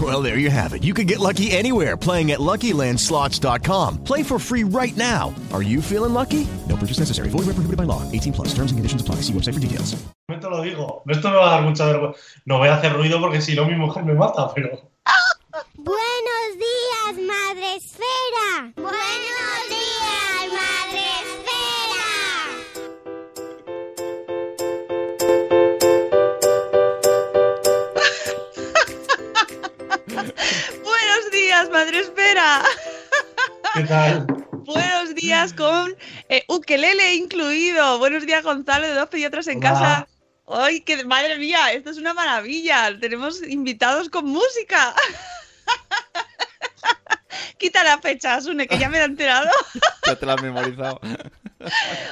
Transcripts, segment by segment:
Well, there you have it. You can get lucky anywhere playing at LuckyLandSlots.com. Play for free right now. Are you feeling lucky? No purchase necessary. Void where prohibited by law. 18 plus. Terms and conditions apply. See website for details. Te lo digo. Esto me va a dar mucha vergüenza. No voy a hacer ruido porque si no mi mujer me mata, pero... Buenos días, Madre Esfera. Buenos días, Madre Espera. ¿Qué tal? Buenos días con eh, ukelele incluido. Buenos días, Gonzalo, de dos pediatras en Hola. casa. ¡Ay, qué madre mía! Esto es una maravilla. Tenemos invitados con música. Quita la fecha, Sune, que ya me he enterado. Ya te la has memorizado.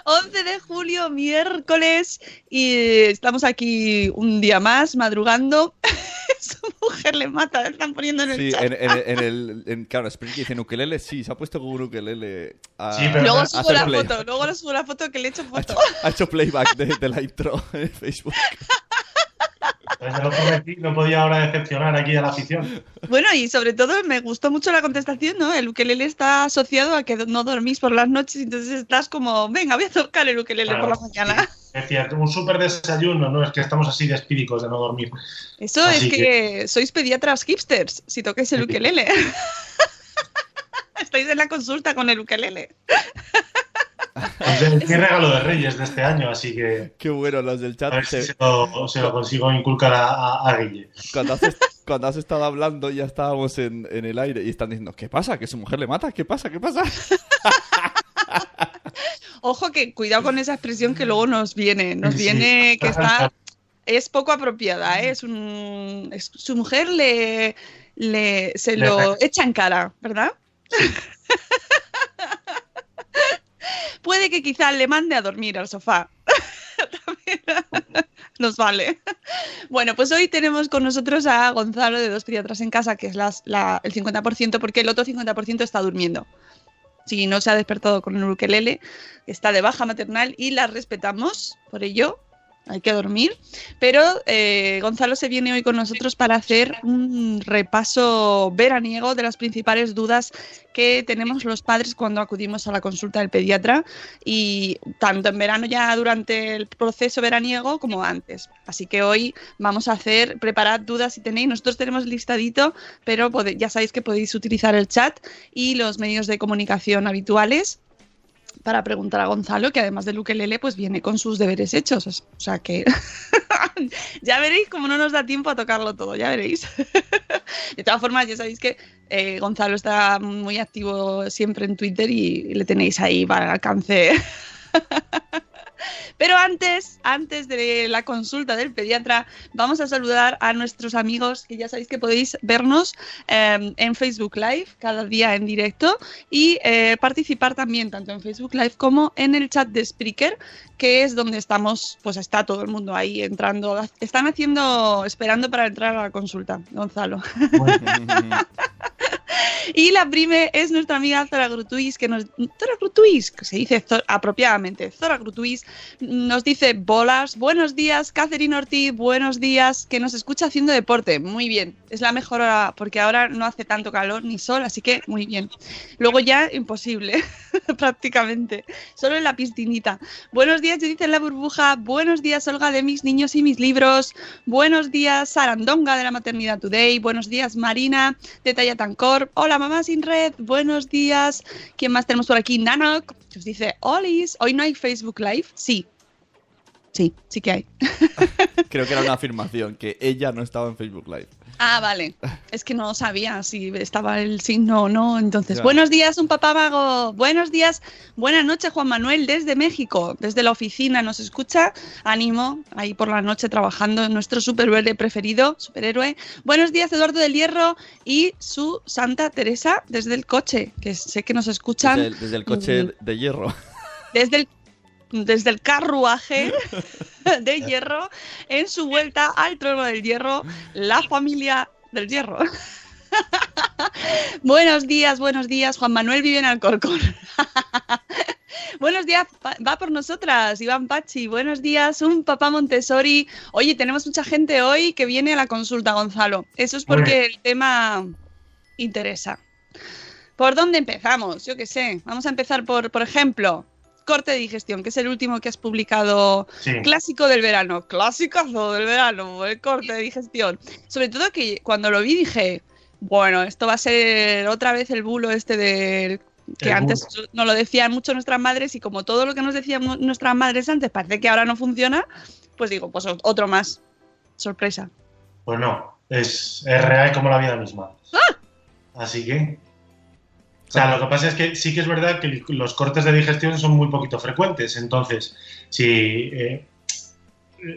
11 de julio, miércoles, y estamos aquí un día más, madrugando. Su mujer le mata, le están poniendo en el Sí, chat. en, en, en el. En, claro, Spring dice en ukelele, sí, se ha puesto con un ukelele. A, Sí, pero Luego no- subo la play. foto, luego subo la foto que le he hecho Ha foto. hecho, ha hecho playback de, de la intro en Facebook. Ya lo prometí, no podía ahora decepcionar aquí a la afición. Bueno, y sobre todo me gustó mucho la contestación, ¿no? El ukelele está asociado a que no dormís por las noches, entonces estás como, venga, voy a tocar el ukelele por la mañana. Es cierto, un súper desayuno, no es que estamos así de espíricos de no dormir. Eso Así es que, sois pediatras hipsters, si tocáis el ukelele. Estáis en la consulta con el ukelele. Pues es mi regalo de Reyes de este año, así que Qué bueno, los del a chat. ver si se- lo, se lo consigo inculcar a, a- a Guille. cuando, has, cuando has estado hablando, ya estábamos en, en el aire y están diciendo: ¿Qué pasa? ¿Que su mujer le mata? ¿Qué pasa? ¿Qué pasa? Ojo que cuidado con esa expresión que luego nos viene, nos viene que está es poco apropiada, ¿eh? es un es- su mujer le, le se Le lo re- echa en cara, ¿verdad? Puede que quizá le mande a dormir al sofá. Nos vale. Bueno, pues hoy tenemos con nosotros a Gonzalo de Dos Pediatras en Casa, que es las- la- el 50%, porque el otro 50% está durmiendo. Si no se ha despertado con un ukelele, está de baja maternal y la respetamos por ello. Hay que dormir. Pero eh, Gonzalo se viene hoy con nosotros para hacer un repaso veraniego de las principales dudas que tenemos los padres cuando acudimos a la consulta del pediatra y tanto en verano ya durante el proceso veraniego como antes. Así que hoy vamos a hacer, preparad dudas si tenéis. Nosotros tenemos listadito, pero ya sabéis que podéis utilizar el chat y los medios de comunicación habituales para preguntar a Gonzalo, que además del ukelele, pues viene con sus deberes hechos. O sea que ya veréis cómo no nos da tiempo a tocarlo todo, ya veréis. De todas formas, ya sabéis que eh, Gonzalo está muy activo siempre en Twitter y le tenéis ahí para el alcance. Pero antes, antes de la consulta del pediatra, vamos a saludar a nuestros amigos que ya sabéis que podéis vernos eh, en Facebook Live cada día en directo y eh, participar también tanto en Facebook Live como en el chat de Spreaker, que es donde estamos, pues está todo el mundo ahí entrando. Están haciendo, esperando para entrar a la consulta, Gonzalo. Y la prime es nuestra amiga Zora Grutuis, que nos. Zora Grutuis, que se dice apropiadamente. Zora Grutuis nos dice: Bolas, buenos días, Catherine Ortiz, buenos días, que nos escucha haciendo deporte. Muy bien, es la mejor hora, porque ahora no hace tanto calor ni sol, así que muy bien. Luego ya, imposible, prácticamente. Solo en la piscinita. Buenos días, Judith en la burbuja. Buenos días, Olga de mis niños y mis libros. Buenos días, Sarandonga de la Maternidad Today. Buenos días, Marina de Talla Tancor. Hola, mamá sin red. Buenos días. ¿Quién más tenemos por aquí? Nanok, que os dice, Olis. Hoy no hay Facebook Live. Sí. Sí, sí que hay. Creo que era una afirmación, que ella no estaba en Facebook Live. Ah, vale. Es que no sabía si estaba el signo o no. Entonces, Ya. buenos días, un papá vago. Buenos días, buenas noches, Juan Manuel, desde México, desde la oficina. Nos escucha. Ánimo, ahí por la noche trabajando en nuestro superhéroe preferido, superhéroe. Buenos días, Eduardo del Hierro y su Santa Teresa desde el coche, que sé que nos escuchan Desde el, desde el coche de hierro. desde el, desde el carruaje de hierro en su vuelta al trono del hierro, la familia del hierro. buenos días, buenos días. Juan Manuel vive en Alcorcón. buenos días, va por nosotras, Iván Pachi. Buenos días, un papá Montessori. Oye, tenemos mucha gente hoy que viene a la consulta, Gonzalo. Eso es porque el tema interesa. ¿Por dónde empezamos? Yo qué sé. Vamos a empezar por, por ejemplo, corte de digestión, que es el último que has publicado. Sí. Clásico del verano. Clásicazo del verano, el corte de digestión. Sobre todo que cuando lo vi dije, bueno, esto va a ser otra vez el bulo este de que El antes nos lo decían mucho nuestras madres y como todo lo que nos decían nuestras madres antes parece que ahora no funciona, pues digo, pues otro más. Sorpresa. Pues no, es, es real como la vida misma. ¡Ah! Así que. O sea, lo que pasa es que sí que es verdad que los cortes de digestión son muy poquito frecuentes. Entonces, si eh,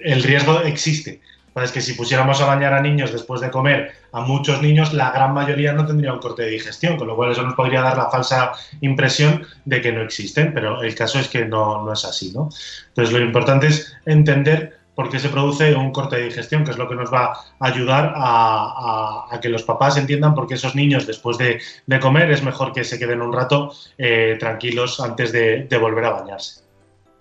el riesgo existe. Es que si pusiéramos a bañar a niños después de comer, a muchos niños, la gran mayoría no tendría un corte de digestión, con lo cual eso nos podría dar la falsa impresión de que no existen, pero el caso es que no, no es así, ¿no? Entonces, lo importante es entender por qué se produce un corte de digestión, que es lo que nos va a ayudar a, a- a que los papás entiendan por qué esos niños después de, de comer es mejor que se queden un rato eh, tranquilos antes de, de volver a bañarse.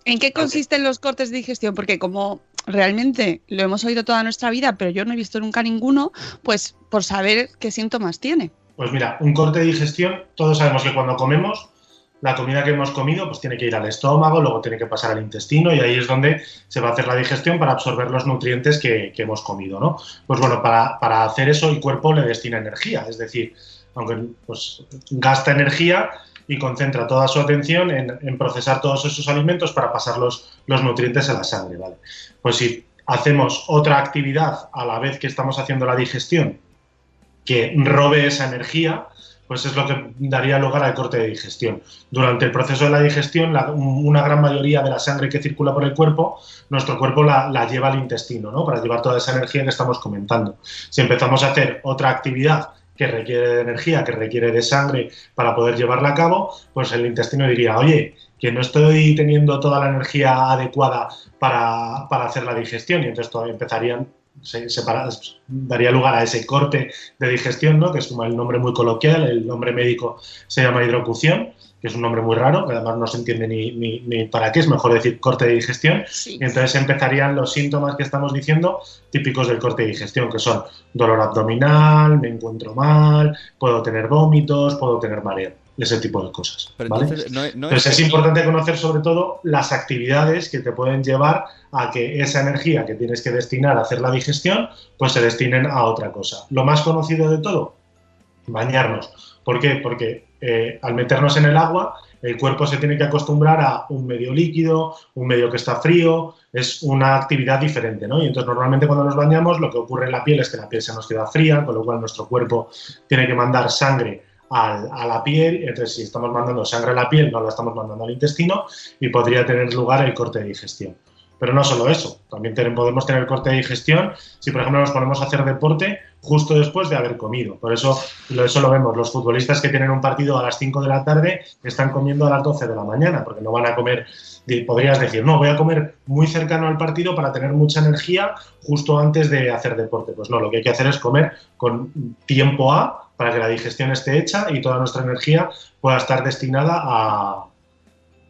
¿En qué consisten los cortes de digestión? Porque como realmente lo hemos oído toda nuestra vida, pero yo no he visto nunca ninguno, pues por saber qué síntomas tiene. Pues mira, un corte de digestión, todos sabemos que cuando comemos, la comida que hemos comido pues tiene que ir al estómago, luego tiene que pasar al intestino y ahí es donde se va a hacer la digestión para absorber los nutrientes que, hemos comido, ¿no? Pues bueno, para, hacer eso el cuerpo le destina energía, es decir, aunque pues gasta energía y concentra toda su atención en, en procesar todos esos alimentos para pasar los, los nutrientes a la sangre, ¿vale? Pues si hacemos otra actividad a la vez que estamos haciendo la digestión que robe esa energía, pues es lo que daría lugar al corte de digestión. Durante el proceso de la digestión, una gran mayoría de la sangre que circula por el cuerpo, nuestro cuerpo la, la lleva al intestino, ¿no? Para llevar toda esa energía que estamos comentando. Si empezamos a hacer otra actividad que requiere de energía, que requiere de sangre para poder llevarla a cabo, pues el intestino diría, oye, que no estoy teniendo toda la energía adecuada para, para hacer la digestión y entonces todavía empezarían se, daría lugar a ese corte de digestión, ¿no? que es como el nombre muy coloquial, el nombre médico se llama hidrocución, que es un nombre muy raro, que además no se entiende ni, ni- ni para qué, es mejor decir corte de digestión, y entonces empezarían los síntomas que estamos diciendo típicos del corte de digestión, que son dolor abdominal, me encuentro mal, puedo tener vómitos, puedo tener mareo, ese tipo de cosas. Pero ¿vale? entonces, no, no Entonces es importante conocer sobre todo las actividades que te pueden llevar a que esa energía que tienes que destinar a hacer la digestión, pues se destinen a otra cosa. Lo más conocido de todo, bañarnos. ¿Por qué? Porque eh, al meternos en el agua, el cuerpo se tiene que acostumbrar a un medio líquido, un medio que está frío, es una actividad diferente, ¿no? Y entonces normalmente cuando nos bañamos lo que ocurre en la piel es que la piel se nos queda fría, con lo cual nuestro cuerpo tiene que mandar sangre a la piel, entonces si estamos mandando sangre a la piel, no la estamos mandando al intestino y podría tener lugar el corte de digestión. Pero no solo eso, también podemos tener corte de digestión si, por ejemplo, nos ponemos a hacer deporte justo después de haber comido. Por eso, eso lo vemos, los futbolistas que tienen un partido a las 5 de la tarde están comiendo a las 12 de la mañana, porque no van a comer, podrías decir, no, voy a comer muy cercano al partido para tener mucha energía justo antes de hacer deporte. Pues no, lo que hay que hacer es comer con tiempo A para que la digestión esté hecha y toda nuestra energía pueda estar destinada a,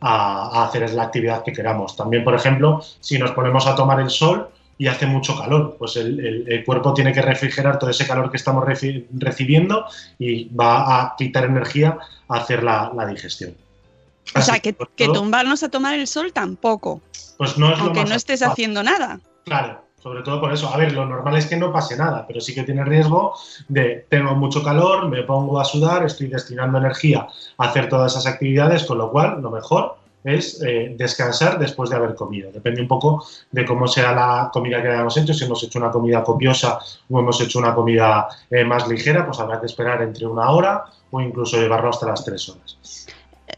a, a hacer la actividad que queramos. También, por ejemplo, si nos ponemos a tomar el sol y hace mucho calor, pues el, el- el cuerpo tiene que refrigerar todo ese calor que estamos reci- recibiendo y va a quitar energía a hacer la, la digestión. O sea, que, tumbarnos a tomar el sol tampoco, pues no es lo aunque más no estés haciendo nada. Claro, sobre todo por eso. A ver, lo normal es que no pase nada, pero sí que tiene riesgo de tengo mucho calor, me pongo a sudar, estoy destinando energía a hacer todas esas actividades, con lo cual lo mejor, es eh, descansar después de haber comido. Depende un poco de cómo sea la comida que hayamos hecho. Si hemos hecho una comida copiosa o hemos hecho una comida eh, más ligera, pues habrá que esperar entre una hora o incluso llevarlo hasta las tres horas.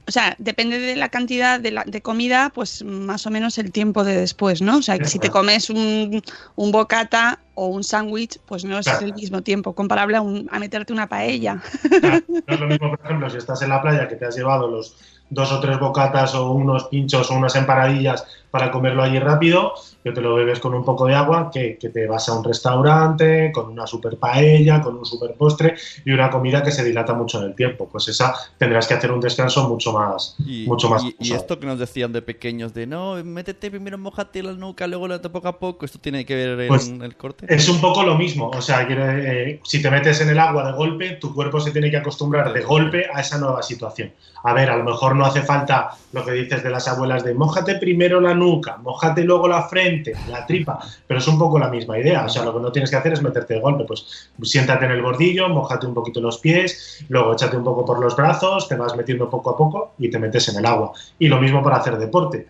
O sea, depende de la cantidad de, la, de comida, pues más o menos el tiempo de después, ¿no? O sea, que si te comes un, un bocata o un sándwich, pues no es Claro. el mismo tiempo, comparable a, un- a meterte una paella. No es lo mismo, por ejemplo, si estás en la playa que te has llevado los dos o tres bocatas o unos pinchos o unas empanadillas para comerlo allí rápido, que te lo bebes con un poco de agua, que, que te vas a un restaurante con una super paella, con un super postre y una comida que se dilata mucho en el tiempo. Pues esa tendrás que hacer un descanso mucho más, Y, mucho más y- y esto que nos decían de pequeños, de no, métete primero, mojate la nuca, luego la poco a poco, ¿esto tiene que ver en Pues, el corte? Es un poco lo mismo, o sea, eh, si te metes en el agua de golpe, tu cuerpo se tiene que acostumbrar de golpe a esa nueva situación. A ver, a lo mejor no hace falta lo que dices de las abuelas de mojate primero la nuca, mojate luego la frente, la tripa, pero es un poco la misma idea, o sea, lo que no tienes que hacer es meterte de golpe, pues siéntate en el bordillo, mojate un poquito los pies, luego échate un poco por los brazos, te vas metiendo poco a poco y te metes en el agua. Y lo mismo para hacer deporte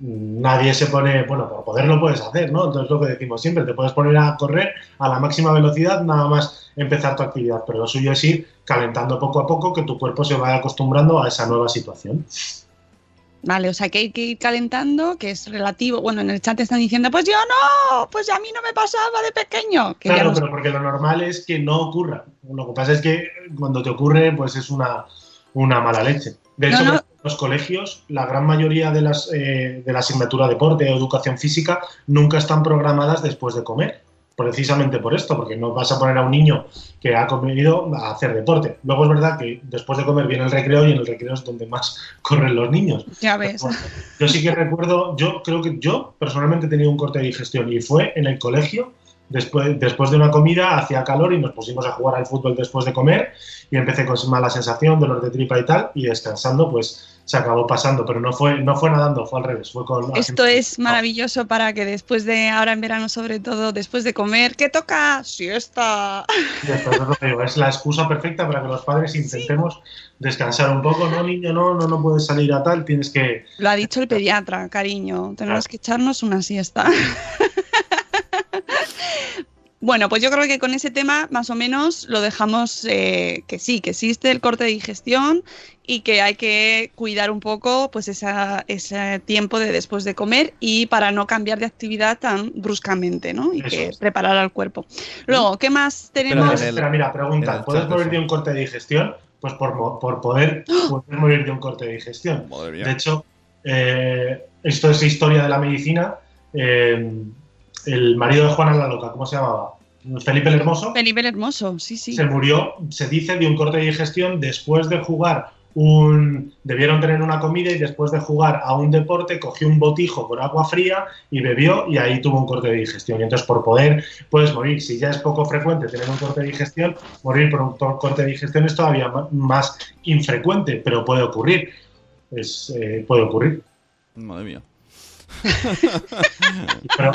nadie se pone, bueno, por poder lo puedes hacer, ¿no? Entonces lo que decimos siempre, te puedes poner a correr a la máxima velocidad nada más empezar tu actividad, pero lo suyo es ir calentando poco a poco que tu cuerpo se vaya acostumbrando a esa nueva situación. Vale, o sea que hay que ir calentando, que es relativo. Bueno, en el chat están diciendo, pues yo no, pues a mí no me pasaba de pequeño. Que Claro, pero porque lo normal es que no ocurra. Lo que pasa es que cuando te ocurre, pues es una, una mala leche. De hecho, no. los colegios, la gran mayoría de las eh, de la asignatura deporte o educación física nunca están programadas después de comer. Precisamente por esto, porque no vas a poner a un niño que ha comido a hacer deporte. Luego es verdad que después de comer viene el recreo y en el recreo es donde más corren los niños. Ya ves. Bueno, yo sí que recuerdo, yo creo que yo personalmente he tenido un corte de digestión y fue en el colegio, después, después de una comida, hacía calor y nos pusimos a jugar al fútbol después de comer y empecé con mala sensación, dolor de tripa y tal, y descansando pues se acabó pasando, pero no fue, no fue nadando, fue al revés, fue con... Esto es maravilloso para que después de, ahora en verano sobre todo, después de comer, ¿qué toca? Siesta. Esto digo, es la excusa perfecta para que los padres intentemos descansar un poco, no niño, no, no, no puedes salir a tal, tienes que... Lo ha dicho el pediatra, cariño. Tenemos que echarnos una siesta. Bueno, pues yo creo que con ese tema más o menos lo dejamos eh, que sí, que existe el corte de digestión y que hay que cuidar un poco pues esa, ese tiempo de después de comer y para no cambiar de actividad tan bruscamente, ¿no? Y Eso que es. preparar al cuerpo. Luego, ¿qué más tenemos? Espera, espera, mira, pregunta, ¿puedes morir de un corte de digestión? Pues por, por poder puedes morir de un corte de digestión. Madre mía. De hecho, eh, esto es historia de la medicina. eh, el marido de Juana la Loca, ¿cómo se llamaba? Felipe el Hermoso. Felipe el Hermoso, sí, sí. Se murió, se dice, de un corte de digestión después de jugar un... Debieron tener una comida y después de jugar a un deporte cogió un botijo con agua fría y bebió y ahí tuvo un corte de digestión. Y entonces por poder puedes morir. Si ya es poco frecuente tener un corte de digestión, morir por un corte de digestión es todavía más infrecuente, pero puede ocurrir. Es, eh, puede ocurrir. Madre mía. Pero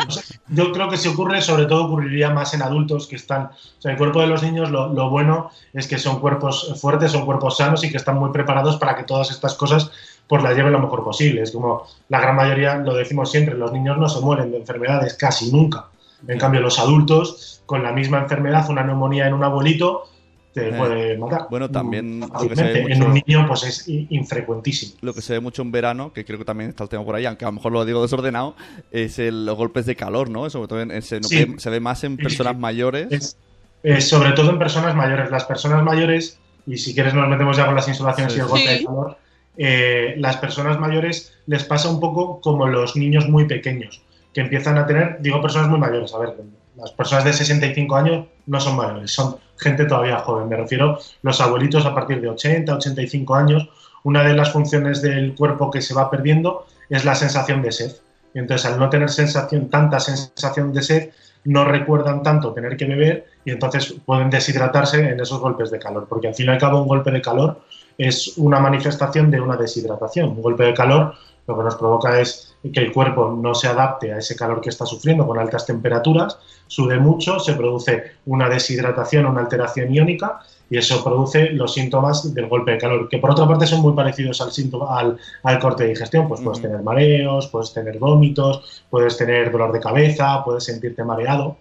yo creo que si ocurre, sobre todo ocurriría más en adultos que están. O sea, el cuerpo de los niños, lo, lo bueno es que son cuerpos fuertes, son cuerpos sanos y que están muy preparados para que todas estas cosas pues las lleven lo mejor posible. Es como la gran mayoría, lo decimos siempre, los niños no se mueren de enfermedades casi nunca. En cambio, los adultos, con la misma enfermedad, una neumonía en un abuelito, te Eh, puede matar. bueno, también lo que se ve Fácilmente. En un niño, pues es infrecuentísimo. Lo que se ve mucho en verano, que creo que también está el tema por ahí, aunque a lo mejor lo digo desordenado, es el- los golpes de calor, ¿no? Sobre todo en- en- se, Sí. se ve más en personas mayores. Es, eh, sobre todo en personas mayores. Las personas mayores, y si quieres nos metemos ya con las insolaciones Sí. y el golpe Sí. de calor, eh, las personas mayores les pasa un poco como los niños muy pequeños, que empiezan a tener, digo personas muy mayores, a ver, las personas de 65 años no son mayores, son gente todavía joven, me refiero los abuelitos a partir de 80, 85 años, una de las funciones del cuerpo que se va perdiendo es la sensación de sed. Entonces, al no tener sensación, tanta sensación de sed, no recuerdan tanto tener que beber y entonces pueden deshidratarse en esos golpes de calor, porque al fin y al cabo un golpe de calor es una manifestación de una deshidratación. Un golpe de calor lo que nos provoca es que el cuerpo no se adapte a ese calor que está sufriendo con altas temperaturas, sude mucho, se produce una deshidratación, una alteración iónica y eso produce los síntomas del golpe de calor, que por otra parte son muy parecidos al, síntoma, al, al corte de digestión. Pues puedes tener mareos, puedes tener vómitos, puedes tener dolor de cabeza, puedes sentirte mareado.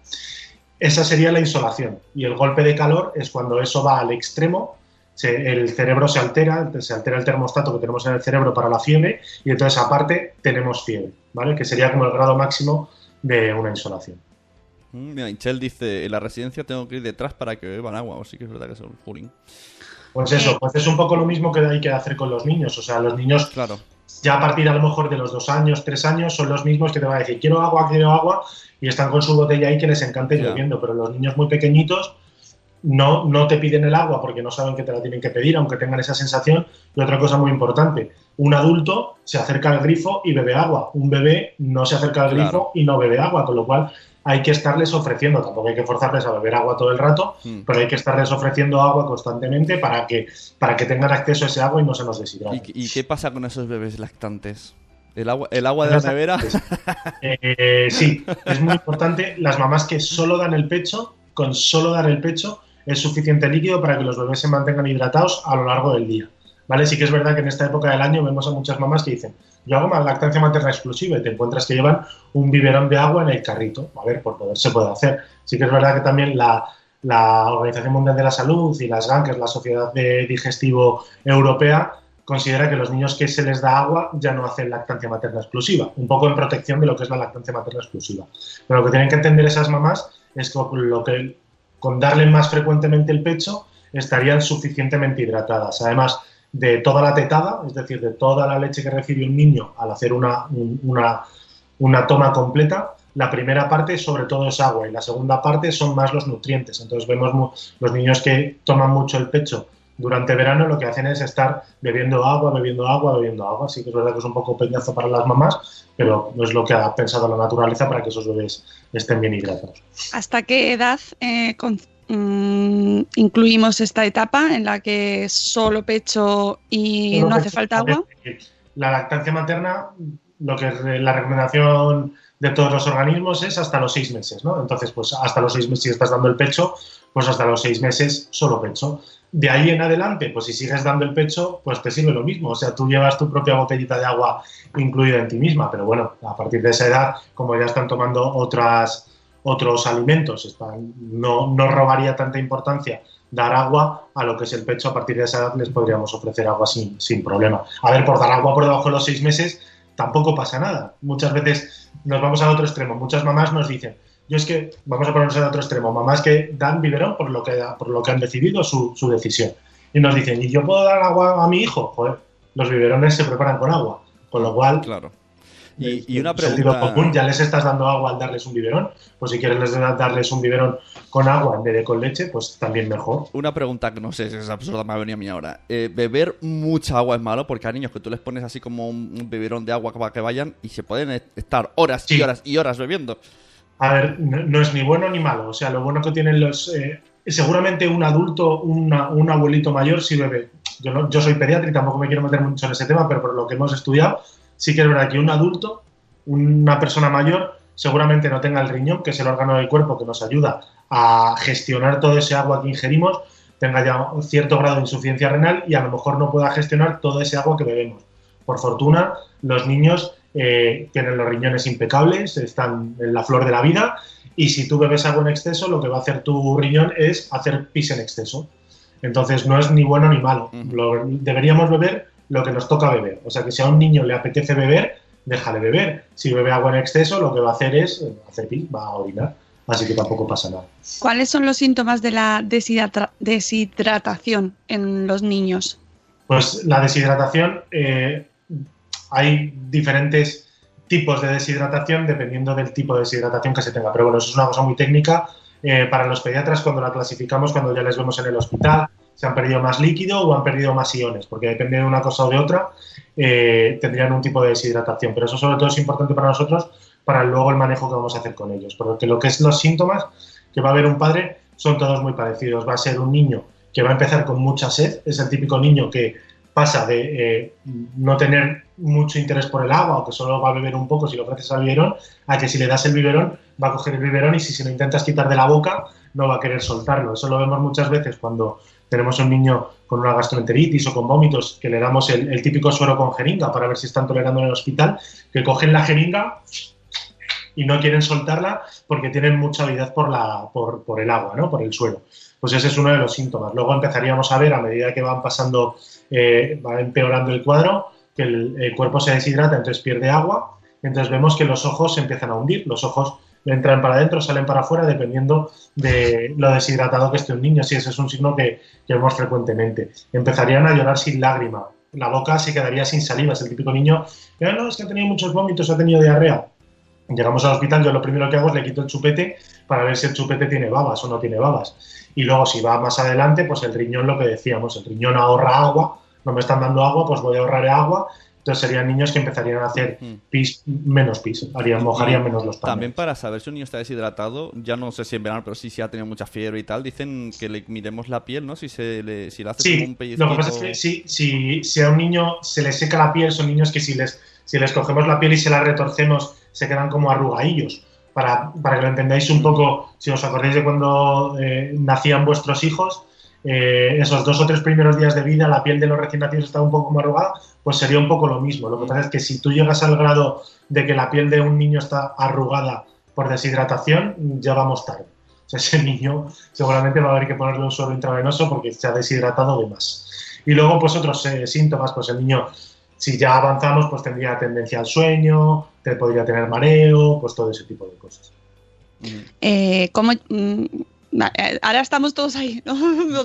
Esa sería la insolación. Y el golpe de calor es cuando eso va al extremo, se- el cerebro se altera, se altera el termostato que tenemos en el cerebro para la fiebre y entonces aparte tenemos fiebre, ¿vale? Que sería como el grado máximo de una insolación. Mm, Mira, Inchel dice, en la residencia tengo que ir detrás para que beban agua. O sí que es verdad que es un jolín. Pues eso, pues es un poco lo mismo que hay que hacer con los niños. O sea, los niños Claro. ya a partir a lo mejor de los dos años, tres años, son los mismos que te van a decir, quiero agua, quiero agua, y están con su botella ahí que les encanta ir Ya. bebiendo. Pero los niños muy pequeñitos no, no te piden el agua porque no saben que te la tienen que pedir, aunque tengan esa sensación. Y otra cosa muy importante, un adulto se acerca al grifo y bebe agua. Un bebé no se acerca al Claro. grifo y no bebe agua, con lo cual hay que estarles ofreciendo, tampoco hay que forzarles a beber agua todo el rato, Mm. pero hay que estarles ofreciendo agua constantemente para que, para que tengan acceso a ese agua y no se nos deshidraten. ¿Y, y qué pasa con esos bebés lactantes? ¿El agua, el agua de la nevera? Eh, sí, es muy importante. Las mamás que solo dan el pecho, con solo dar el pecho, es suficiente líquido para que los bebés se mantengan hidratados a lo largo del día. ¿Vale? Sí que es verdad que en esta época del año vemos a muchas mamás que dicen, yo hago lactancia materna exclusiva y te encuentras que llevan un biberón de agua en el carrito. A ver, por poder se puede hacer. Sí que es verdad que también la, la Organización Mundial de la Salud y las GAN, que es la Sociedad de Digestivo Europea, considera que los niños que se les da agua ya no hacen lactancia materna exclusiva, un poco en protección de lo que es la lactancia materna exclusiva. Pero lo que tienen que entender esas mamás es que lo que, con darle más frecuentemente el pecho estarían suficientemente hidratadas. Además de toda la tetada, es decir, de toda la leche que recibe un niño al hacer una, un- una, una toma completa, la primera parte sobre todo es agua y la segunda parte son más los nutrientes. Entonces vemos los niños que toman mucho el pecho durante verano lo que hacen es estar bebiendo agua, bebiendo agua, bebiendo agua. Sí que es verdad que es un poco peñazo para las mamás, pero no es lo que ha pensado la naturaleza para que esos bebés estén bien hidratados. ¿Hasta qué edad eh, con- mm, incluimos esta etapa en la que solo pecho y no hace falta agua? La lactancia materna, lo que es la recomendación de todos los organismos es hasta los seis meses, ¿no? Entonces, pues hasta los seis meses, si estás dando el pecho, pues hasta los seis meses solo pecho. De ahí en adelante, pues si sigues dando el pecho, pues te sirve lo mismo. O sea, tú llevas tu propia botellita de agua incluida en ti misma, pero bueno, a partir de esa edad, como ya están tomando otras, otros alimentos, no, no robaría tanta importancia dar agua a lo que es el pecho. A partir de esa edad les podríamos ofrecer agua sin, sin problema. A ver, por dar agua por debajo de los seis meses tampoco pasa nada. Muchas veces nos vamos al otro extremo. Muchas mamás nos dicen, yo es que, vamos a ponernos en otro extremo, mamás que dan biberón por lo que, por lo que han decidido su, su decisión. Y nos dicen, ¿y yo puedo dar agua a mi hijo? Joder, los biberones se preparan con agua. Con lo cual, Claro. Y, y una sentido pregunta... común, ya les estás dando agua al darles un biberón. Pues si quieres les da- darles un biberón con agua en vez de con leche, pues también mejor. Una pregunta que no sé si es absurda, me ha venido a mí ahora. Eh, ¿Beber mucha agua es malo? Porque hay niños que tú les pones así como un, biberón de agua para que vayan y se pueden est- estar horas y horas y horas bebiendo. A ver, no, no es ni bueno ni malo. O sea, lo bueno que tienen los. eh, seguramente un adulto, una- un abuelito mayor, sí bebe. Yo, no, yo soy pediatra y tampoco me quiero meter mucho en ese tema, pero por lo que hemos estudiado, sí que es verdad que un adulto, una persona mayor, seguramente no tenga el riñón, que es el órgano del cuerpo que nos ayuda a gestionar todo ese agua que ingerimos, tenga ya un cierto grado de insuficiencia renal y a lo mejor no pueda gestionar todo ese agua que bebemos. Por fortuna, los niños eh, tienen los riñones impecables, están en la flor de la vida y si tú bebes agua en exceso, lo que va a hacer tu riñón es hacer pis en exceso. Entonces no es ni bueno ni malo. Lo- deberíamos beber lo que nos toca beber. O sea que si a un niño le apetece beber, déjale beber. Si bebe agua en exceso, lo que va a hacer es eh, hacer pis, va a orinar. Así que tampoco pasa nada. ¿Cuáles son los síntomas de la deshidra- deshidratación en los niños? Pues la deshidratación, eh, hay diferentes tipos de deshidratación dependiendo del tipo de deshidratación que se tenga. Pero bueno, eso es una cosa muy técnica. Eh, para los pediatras, cuando la clasificamos, cuando ya les vemos en el hospital, se han perdido más líquido o han perdido más iones, porque depende de una cosa o de otra, eh, tendrían un tipo de deshidratación. Pero eso sobre todo es importante para nosotros, para luego el manejo que vamos a hacer con ellos. Porque lo que es los síntomas que va a haber un padre son todos muy parecidos. Va a ser un niño que va a empezar con mucha sed, es el típico niño que pasa de eh, no tener mucho interés por el agua o que solo va a beber un poco si le ofreces al biberón, a que si le das el biberón va a coger el biberón y si se lo intentas quitar de la boca no va a querer soltarlo. Eso lo vemos muchas veces cuando tenemos un niño con una gastroenteritis o con vómitos que le damos el, típico suero con jeringa para ver si están tolerando en el hospital, que cogen la jeringa y no quieren soltarla porque tienen mucha avidez por, la, por, por el agua, ¿no? por el suelo. Pues ese es uno de los síntomas. Luego empezaríamos a ver, a medida que van pasando, eh, va empeorando el cuadro, que el, el cuerpo se deshidrata, entonces pierde agua, entonces vemos que los ojos se empiezan a hundir, los ojos entran para adentro, salen para afuera, dependiendo de lo deshidratado que esté un niño. Sí, ese es un signo que, que vemos frecuentemente. Empezarían a llorar sin lágrima, la boca se quedaría sin saliva. Es el típico niño que "Ah, no, es que ha tenido muchos vómitos, ha tenido diarrea. Llegamos al hospital, yo lo primero que hago es le quito el chupete para ver si el chupete tiene babas o no tiene babas. Y luego, si va más adelante, pues el riñón, lo que decíamos, el riñón ahorra agua, no me están dando agua, pues voy a ahorrar agua. Entonces serían niños que empezarían a hacer pis, menos pis, harían, mojarían menos los paños. También para saber si un niño está deshidratado, ya no sé si en verano, pero sí si ha tenido mucha fiebre y tal, dicen que le miremos la piel, ¿no? Si se le, si le hace Sí, un pellizquito. lo que pasa es que si, si, si a un niño se le seca la piel, son niños que si les, si les cogemos la piel y se la retorcemos, se quedan como arrugadillos. Para, para que lo entendáis un poco, si os acordáis de cuando eh, nacían vuestros hijos, eh, esos dos o tres primeros días de vida, la piel de los recién nacidos estaba un poco como arrugada, pues sería un poco lo mismo. Lo que pasa es que si tú llegas al grado de que la piel de un niño está arrugada por deshidratación, ya vamos tarde. O sea, ese niño seguramente va a haber que ponerle un suero intravenoso porque se ha deshidratado de más. Y luego, pues otros eh, síntomas, pues el niño, si ya avanzamos, pues tendría tendencia al sueño, te podría tener mareo, pues todo ese tipo de cosas. Eh, ¿cómo, mm, ahora estamos todos ahí. ¿no?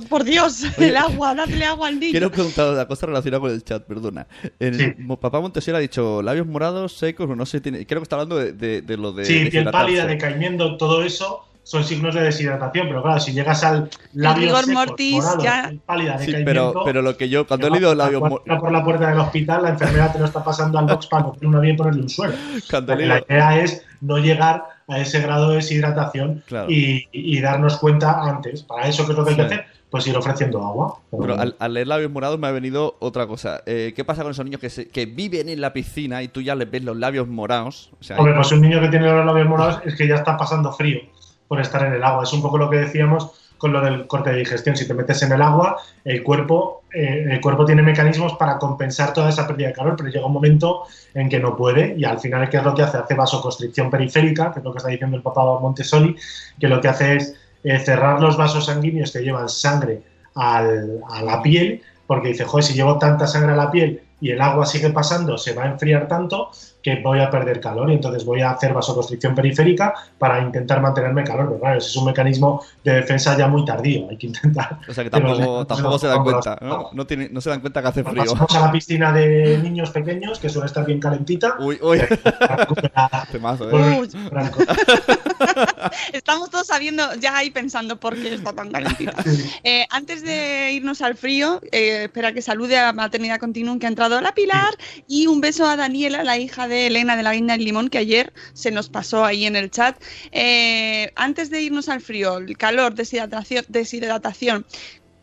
Por Dios, el agua, dadle agua al niño. Quiero preguntar una cosa relacionada con el chat, perdona. El, Papá Montesier ha dicho labios morados, secos, o no sé, tiene, creo que está hablando de, de- de lo de. Sí, piel pálida, decaimiento, todo eso son signos de deshidratación, pero claro, si llegas al labio rigor mortis, ya- piel pálida, Sí, decaimiento, pero, pero lo que yo, cuando he que leído labios a mo- por la puerta del hospital, la enfermera te lo está pasando al box para coger una vía y ponerle un suelo. La idea es no llegar a ese grado de deshidratación Claro. y, y darnos cuenta antes. Para eso, ¿qué es lo que hay que Sí. hacer? Pues ir ofreciendo agua. Pero al, al leer labios morados me ha venido otra cosa. Eh, ¿Qué pasa con esos niños que, se- que viven en la piscina y tú ya les ves los labios morados? O sea, Hombre, pues un niño que tiene los labios morados es que ya está pasando frío por estar en el agua. Es un poco lo que decíamos con lo del corte de digestión. Si te metes en el agua, el cuerpo, eh, el cuerpo tiene mecanismos para compensar toda esa pérdida de calor, pero llega un momento en que no puede y al final, ¿qué es lo que hace? Hace vasoconstricción periférica, que es lo que está diciendo el papá Montessori, que lo que hace es eh, cerrar los vasos sanguíneos que llevan sangre al- a la piel, porque dice, joder, si llevo tanta sangre a la piel y el agua sigue pasando, se va a enfriar tanto que voy a perder calor y entonces voy a hacer vasoconstricción periférica para intentar mantenerme calor. Pero claro, ese es un mecanismo de defensa ya muy tardío. Hay que intentar. o sea que los tampoco, tampoco se dan cuenta, los- ¿no? No, tiene- no se dan cuenta que hace Nos frío. pasamos a la piscina de niños pequeños, que suele estar bien calentita. Uy, uy. Temazo, ¿eh? Uy. Franco. Estamos todos sabiendo, ya ahí pensando por qué está tan calentita. Eh, antes de irnos al frío, eh, espera que salude a Maternidad Continuum que ha entrado la Pilar y un beso a Daniela, la hija de Elena de la Guinda del Limón, que ayer se nos pasó ahí en el chat. Eh, antes de irnos al frío, el calor, deshidratación, deshidratación.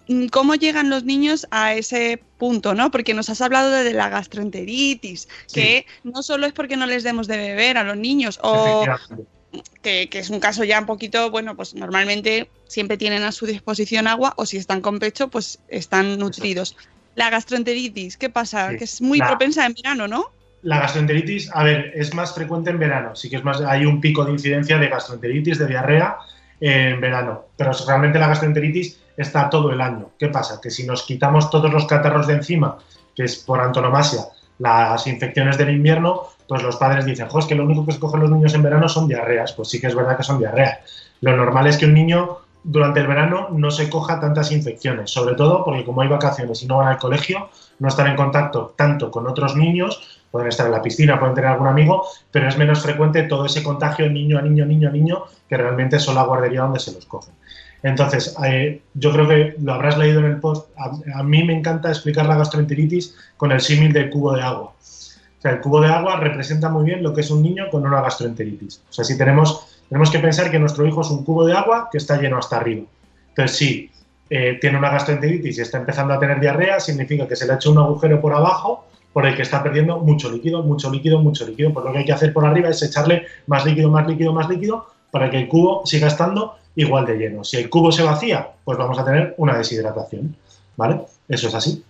mm, ¿Cómo llegan los niños a ese punto, no? Porque nos has hablado de la gastroenteritis, que no solo es porque no les demos de beber a los niños o que, que es un caso ya un poquito, bueno, pues normalmente siempre tienen a su disposición agua o si están con pecho, pues están nutridos. La gastroenteritis, ¿qué pasa? Sí. Que es muy La- propensa en verano, ¿no? La gastroenteritis, a ver, es más frecuente en verano. Sí que es más, hay un pico de incidencia de gastroenteritis, de diarrea en verano. Pero realmente la gastroenteritis está todo el año. ¿Qué pasa? Que si nos quitamos todos los catarros de encima, que es por antonomasia las infecciones del invierno, pues los padres dicen, jo, es que lo único que se cogen los niños en verano son diarreas. Pues sí que es verdad que son diarreas. Lo normal es que un niño durante el verano no se coja tantas infecciones, sobre todo porque como hay vacaciones y no van al colegio, no están en contacto tanto con otros niños, pueden estar en la piscina, pueden tener algún amigo, pero es menos frecuente todo ese contagio niño a niño, niño a niño, que realmente son la guardería donde se los cogen. Entonces, eh, yo creo que lo habrás leído en el post. A, a mí me encanta explicar la gastroenteritis con el símil del cubo de agua. O sea, el cubo de agua representa muy bien lo que es un niño con una gastroenteritis. O sea, si tenemos, tenemos que pensar que nuestro hijo es un cubo de agua que está lleno hasta arriba. Entonces, sí, eh, tiene una gastroenteritis y está empezando a tener diarrea, significa que se le ha hecho un agujero por abajo por el que está perdiendo mucho líquido, mucho líquido, mucho líquido. Pues lo que hay que hacer por arriba es echarle más líquido, más líquido, más líquido para que el cubo siga estando igual de lleno. Si el cubo se vacía, pues vamos a tener una deshidratación. ¿Vale? Eso es así.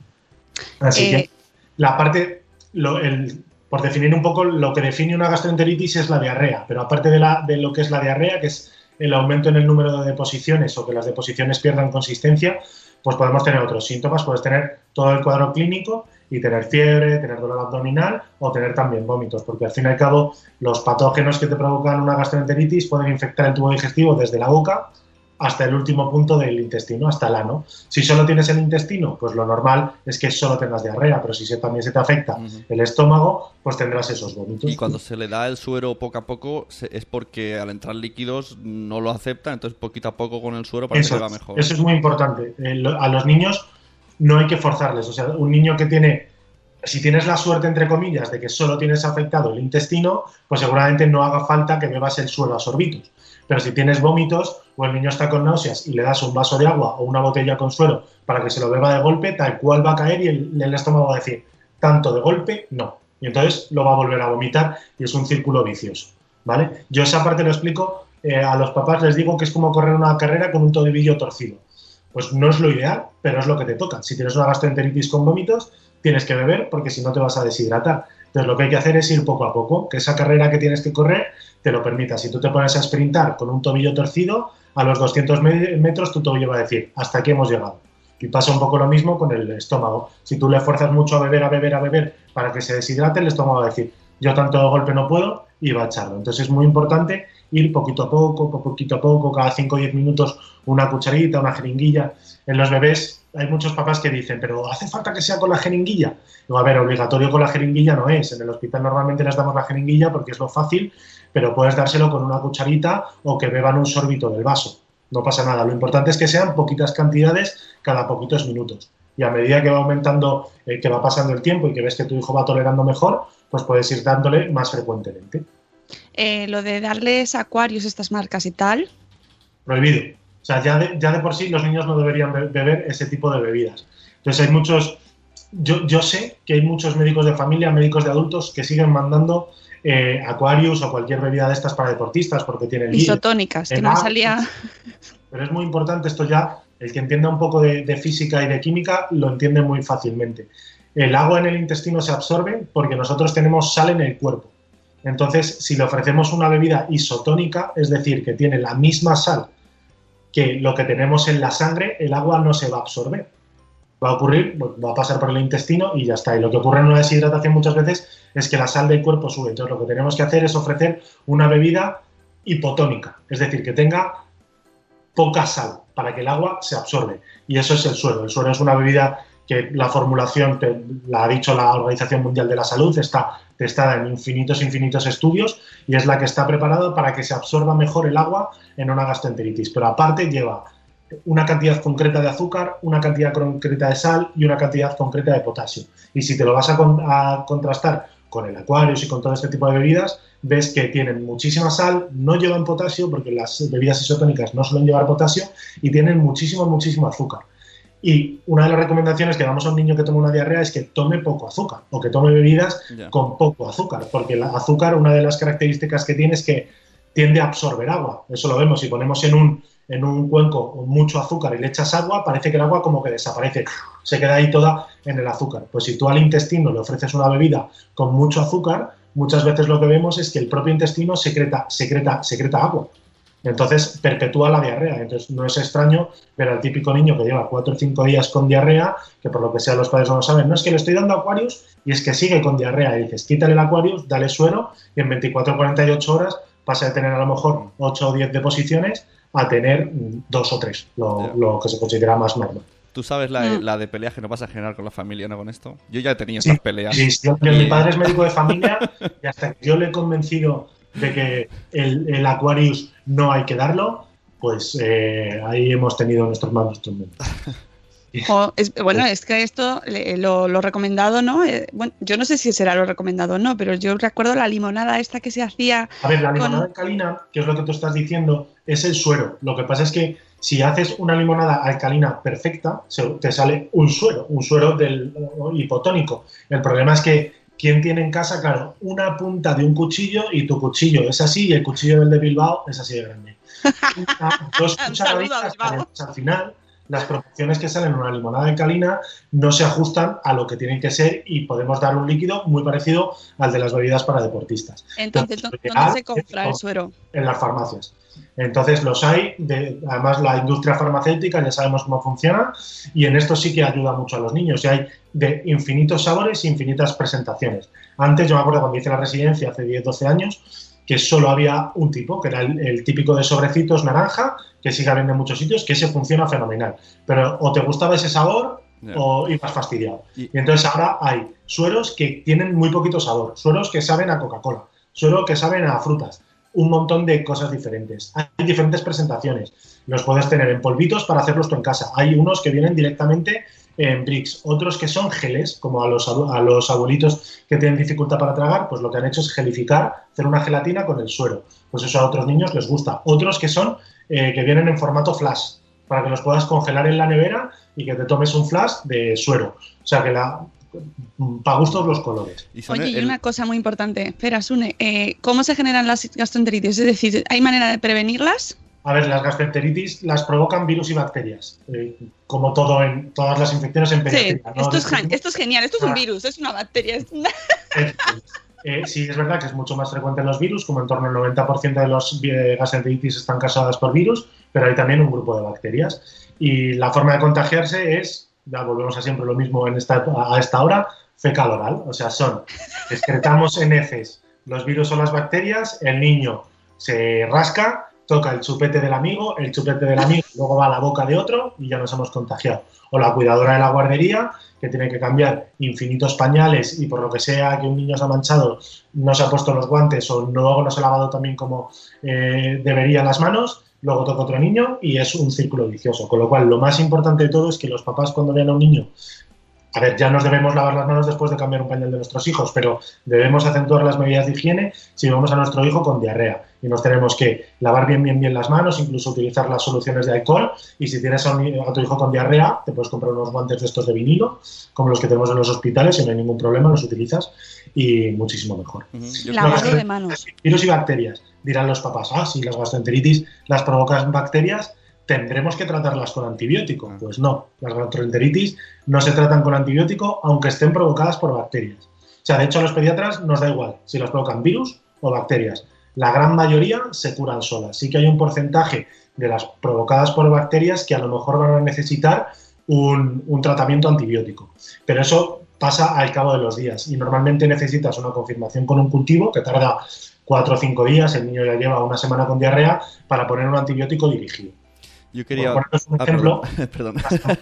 Así Eh, que la parte, lo- el- por definir un poco, lo que define una gastroenteritis es la diarrea, pero aparte de, la, de lo que es la diarrea, que es el aumento en el número de deposiciones o que las deposiciones pierdan consistencia, pues podemos tener otros síntomas, puedes tener todo el cuadro clínico y tener fiebre, tener dolor abdominal o tener también vómitos, porque al fin y al cabo los patógenos que te provocan una gastroenteritis pueden infectar el tubo digestivo desde la boca hasta el último punto del intestino, hasta el ano. Si solo tienes el intestino, pues lo normal es que solo tengas diarrea, pero si se- también se te afecta el estómago, pues tendrás esos vómitos. Y cuando se le da el suero poco a poco se- es porque al entrar líquidos no lo acepta, entonces poquito a poco con el suero parece Eso, que va mejor. eso es muy importante. Eh, lo- a los niños no hay que forzarles. O sea, un niño que tiene, si tienes la suerte, entre comillas, de que solo tienes afectado el intestino, pues seguramente no haga falta que bebas el suero a sorbitos. Pero si tienes vómitos o el niño está con náuseas y le das un vaso de agua o una botella con suero para que se lo beba de golpe, tal cual va a caer y el, el estómago va a decir, tanto de golpe, no. Y entonces lo va a volver a vomitar y es un círculo vicioso. ¿Vale? Yo esa parte lo explico, eh, a los papás les digo que es como correr una carrera con un tobillo torcido. Pues no es lo ideal, pero es lo que te toca. Si tienes una gastroenteritis con vómitos, tienes que beber porque si no te vas a deshidratar. Entonces lo que hay que hacer es ir poco a poco, que esa carrera que tienes que correr te lo permita. Si tú te pones a sprintar con un tobillo torcido, a los 200 me- metros tu tobillo va a decir, hasta aquí hemos llegado. Y pasa un poco lo mismo con el estómago. Si tú le fuerzas mucho a beber, a beber, a beber para que se deshidrate, el estómago va a decir, yo tanto golpe no puedo y va a echarlo. Entonces es muy importante ir poquito a poco, po- poquito a poco, cada 5 o 10 minutos una cucharita, una jeringuilla. En los bebés hay muchos papás que dicen, pero ¿hace falta que sea con la jeringuilla? Digo, a ver, obligatorio con la jeringuilla no es. En el hospital normalmente les damos la jeringuilla porque es lo fácil, pero puedes dárselo con una cucharita o que beban un sorbito del vaso. No pasa nada. Lo importante es que sean poquitas cantidades cada poquitos minutos. Y a medida que va aumentando, eh, que va pasando el tiempo y que ves que tu hijo va tolerando mejor, pues puedes ir dándole más frecuentemente. Eh, lo de darles acuarios, estas marcas y tal. prohibido. O sea, ya de, ya de por sí los niños no deberían be- beber ese tipo de bebidas. Entonces hay muchos, yo, yo sé que hay muchos médicos de familia, médicos de adultos que siguen mandando eh, Aquarius o cualquier bebida de estas para deportistas porque tienen Isotónicas, que no salía. Pero es muy importante esto ya, el que entienda un poco de, de física y de química lo entiende muy fácilmente. El agua en el intestino se absorbe porque nosotros tenemos sal en el cuerpo. Entonces, si le ofrecemos una bebida isotónica, es decir, que tiene la misma sal que lo que tenemos en la sangre, el agua no se va a absorber. Va a ocurrir, pues, va a pasar por el intestino y ya está. Y lo que ocurre en una deshidratación muchas veces es que la sal del cuerpo sube. Entonces, lo que tenemos que hacer es ofrecer una bebida hipotónica, es decir, que tenga poca sal para que el agua se absorbe. Y eso es el suero. El suero es una bebida que la formulación, te- la ha dicho la Organización Mundial de la Salud, está testada en infinitos, infinitos estudios y es la que está preparada para que se absorba mejor el agua en una gastroenteritis. Pero aparte lleva una cantidad concreta de azúcar, una cantidad concreta de sal y una cantidad concreta de potasio. Y si te lo vas a, con- a contrastar con el Aquarius y con todo este tipo de bebidas, ves que tienen muchísima sal, no llevan potasio, porque las bebidas isotónicas no suelen llevar potasio, y tienen muchísimo, muchísimo azúcar. Y una de las recomendaciones que damos a un niño que tome una diarrea es que tome poco azúcar o que tome bebidas con poco azúcar, porque el azúcar, una de las características que tiene es que tiende a absorber agua. Eso lo vemos. Si ponemos en un, en un cuenco mucho azúcar y le echas agua, parece que el agua como que desaparece, se queda ahí toda en el azúcar. Pues si tú al intestino le ofreces una bebida con mucho azúcar, muchas veces lo que vemos es que el propio intestino secreta, secreta, secreta agua. Entonces perpetúa la diarrea. Entonces no es extraño ver al típico niño que lleva cuatro o cinco días con diarrea, que por lo que sea los padres no lo saben, no es que le estoy dando Aquarius y es que sigue con diarrea. Y dices, quítale el Aquarius, dale suero y en 24 o 48 horas pasa de tener a lo mejor 8 o 10 deposiciones a tener mm, dos o tres, lo, lo que se considera más normal. Tú sabes la, Mm. la de peleas que nos vas a generar con la familia, ¿no? Con esto. Yo ya he tenido Sí, estas peleas. Sí, sí, yo- Y- mi padre es médico de familia y hasta que yo le he convencido de que el, el Aquarius no hay que darlo, pues eh, ahí hemos tenido nuestros malos. O es- bueno, es que esto, lo, lo recomendado, ¿no? Eh, bueno, yo no sé si será lo recomendado o no, pero yo recuerdo la limonada esta que se hacía. A ver, la con- limonada alcalina, que es lo que tú estás diciendo, es el suero. Lo que pasa es que si haces una limonada alcalina perfecta, se- te sale un suero, un suero del hipotónico. El problema es que quien tiene en casa, claro, una punta de un cuchillo y tu cuchillo es así y el cuchillo del de Bilbao es así de grande. Una- dos cucharaditas al final, las proporciones que salen en una limonada alcalina no se ajustan a lo que tienen que ser y podemos dar un líquido muy parecido al de las bebidas para deportistas. Entonces, Lo ¿dó- ideal ¿dónde se compra el suero? en las farmacias. Entonces los hay, de- además la industria farmacéutica ya sabemos cómo funciona y en esto sí que ayuda mucho a los niños y hay de infinitos sabores e infinitas presentaciones. Antes yo me acuerdo cuando hice la residencia hace 10-12 años que solo había un tipo, que era el, el típico de sobrecitos naranja, que sigue habiendo en muchos sitios, que ese funciona fenomenal. Pero o te gustaba ese sabor o ibas fastidiado. Y- Y entonces ahora hay sueros que tienen muy poquito sabor, sueros que saben a Coca-Cola, sueros que saben a frutas, un montón de cosas diferentes. Hay diferentes presentaciones. Los puedes tener en polvitos para hacerlos tú en casa. Hay unos que vienen directamente en bricks, otros que son geles, como a los, a los abuelitos que tienen dificultad para tragar, pues lo que han hecho es gelificar, hacer una gelatina con el suero. Pues eso a otros niños les gusta. Otros que son, eh, que vienen en formato flash, para que los puedas congelar en la nevera y que te tomes un flash de suero. O sea que la para gustos los colores. Oye, y una cosa muy importante, espera, Sune, eh, ¿cómo se generan las gastroenteritis? Es decir, ¿hay manera de prevenirlas? A ver, las gastroenteritis las provocan virus y bacterias, eh, como todo en todas las infecciones en Sí, pediatría. ¿no? esto es, gen- esto es genial, esto es un Ah. virus, es una bacteria. es una- Eh, sí, es verdad que es mucho más frecuente en los virus, como en torno al 90% de los gastroenteritis están causadas por virus, pero hay también un grupo de bacterias. Y la forma de contagiarse es, volvemos a siempre lo mismo en esta, a esta hora, fecal oral. O sea, son, excretamos en heces los virus o las bacterias, el niño se rasca, toca el chupete del amigo, el chupete del amigo luego va a la boca de otro y ya nos hemos contagiado. O la cuidadora de la guardería, que tiene que cambiar infinitos pañales y por lo que sea que un niño se ha manchado, no se ha puesto los guantes o luego no se ha lavado también como eh, debería las manos, luego toca otro niño y es un círculo vicioso. Con lo cual, lo más importante de todo es que los papás cuando vean a un niño a ver, ya nos debemos lavar las manos después de cambiar un pañal de nuestros hijos, pero debemos acentuar las medidas de higiene si vemos a nuestro hijo con diarrea. Y nos tenemos que lavar bien, bien, bien las manos, incluso utilizar las soluciones de alcohol. Y si tienes a, un- a tu hijo con diarrea, te puedes comprar unos guantes de estos de vinilo, como los que tenemos en los hospitales, y no hay ningún problema, los utilizas y muchísimo mejor. Ujú. Yo- Lavado No, de manos. Virus y bacterias. Dirán los papás, ah, si las gastroenteritis las provocan bacterias, tendremos que tratarlas con antibiótico. Ah. Pues no, las gastroenteritis no se tratan con antibiótico aunque estén provocadas por bacterias. O sea, de hecho a los pediatras nos da igual si las provocan virus o bacterias. La gran mayoría se curan solas. Sí que hay un porcentaje de las provocadas por bacterias que a lo mejor van a necesitar un, un tratamiento antibiótico. Pero eso pasa al cabo de los días y normalmente necesitas una confirmación con un cultivo que tarda cuatro o cinco días, el niño ya lleva una semana con diarrea para poner un antibiótico dirigido. Yo quería. Por un Ah, ejemplo, perdón. perdón.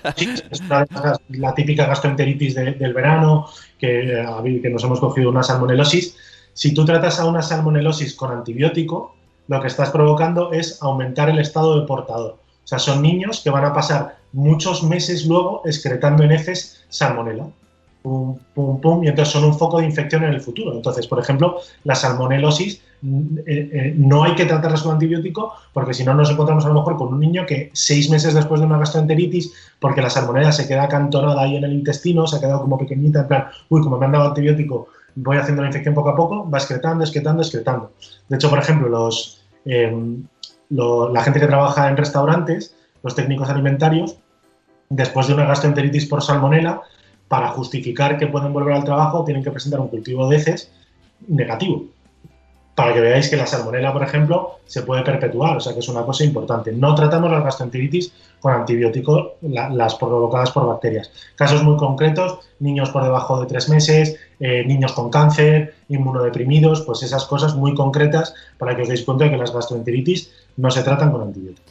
es una de las- la típica gastroenteritis de- del verano, que, eh, que nos hemos cogido una salmonelosis. Si tú tratas a una salmonelosis con antibiótico, lo que estás provocando es aumentar el estado de portador. O sea, son niños que van a pasar muchos meses luego excretando en heces salmonela. Pum, pum, pum, y entonces son un foco de infección en el futuro. Entonces, por ejemplo, la salmonelosis eh, eh, no hay que tratarlas con antibiótico porque si no nos encontramos a lo mejor con un niño que seis meses después de una gastroenteritis, porque la salmonela se queda acantonada ahí en el intestino, se ha quedado como pequeñita, en plan, uy, como me han dado antibiótico, voy haciendo la infección poco a poco, va excretando, excretando, excretando. De hecho, por ejemplo, los, eh, la gente que trabaja en restaurantes, los técnicos alimentarios, después de una gastroenteritis por salmonela, para justificar que pueden volver al trabajo, tienen que presentar un cultivo de heces negativo. Para que veáis que la salmonela, por ejemplo, se puede perpetuar, o sea que es una cosa importante. No tratamos las gastroenteritis con antibiótico, la- las provocadas por bacterias. Casos muy concretos, niños por debajo de tres meses, eh, niños con cáncer, inmunodeprimidos, pues esas cosas muy concretas para que os deis cuenta de que las gastroenteritis no se tratan con antibiótico.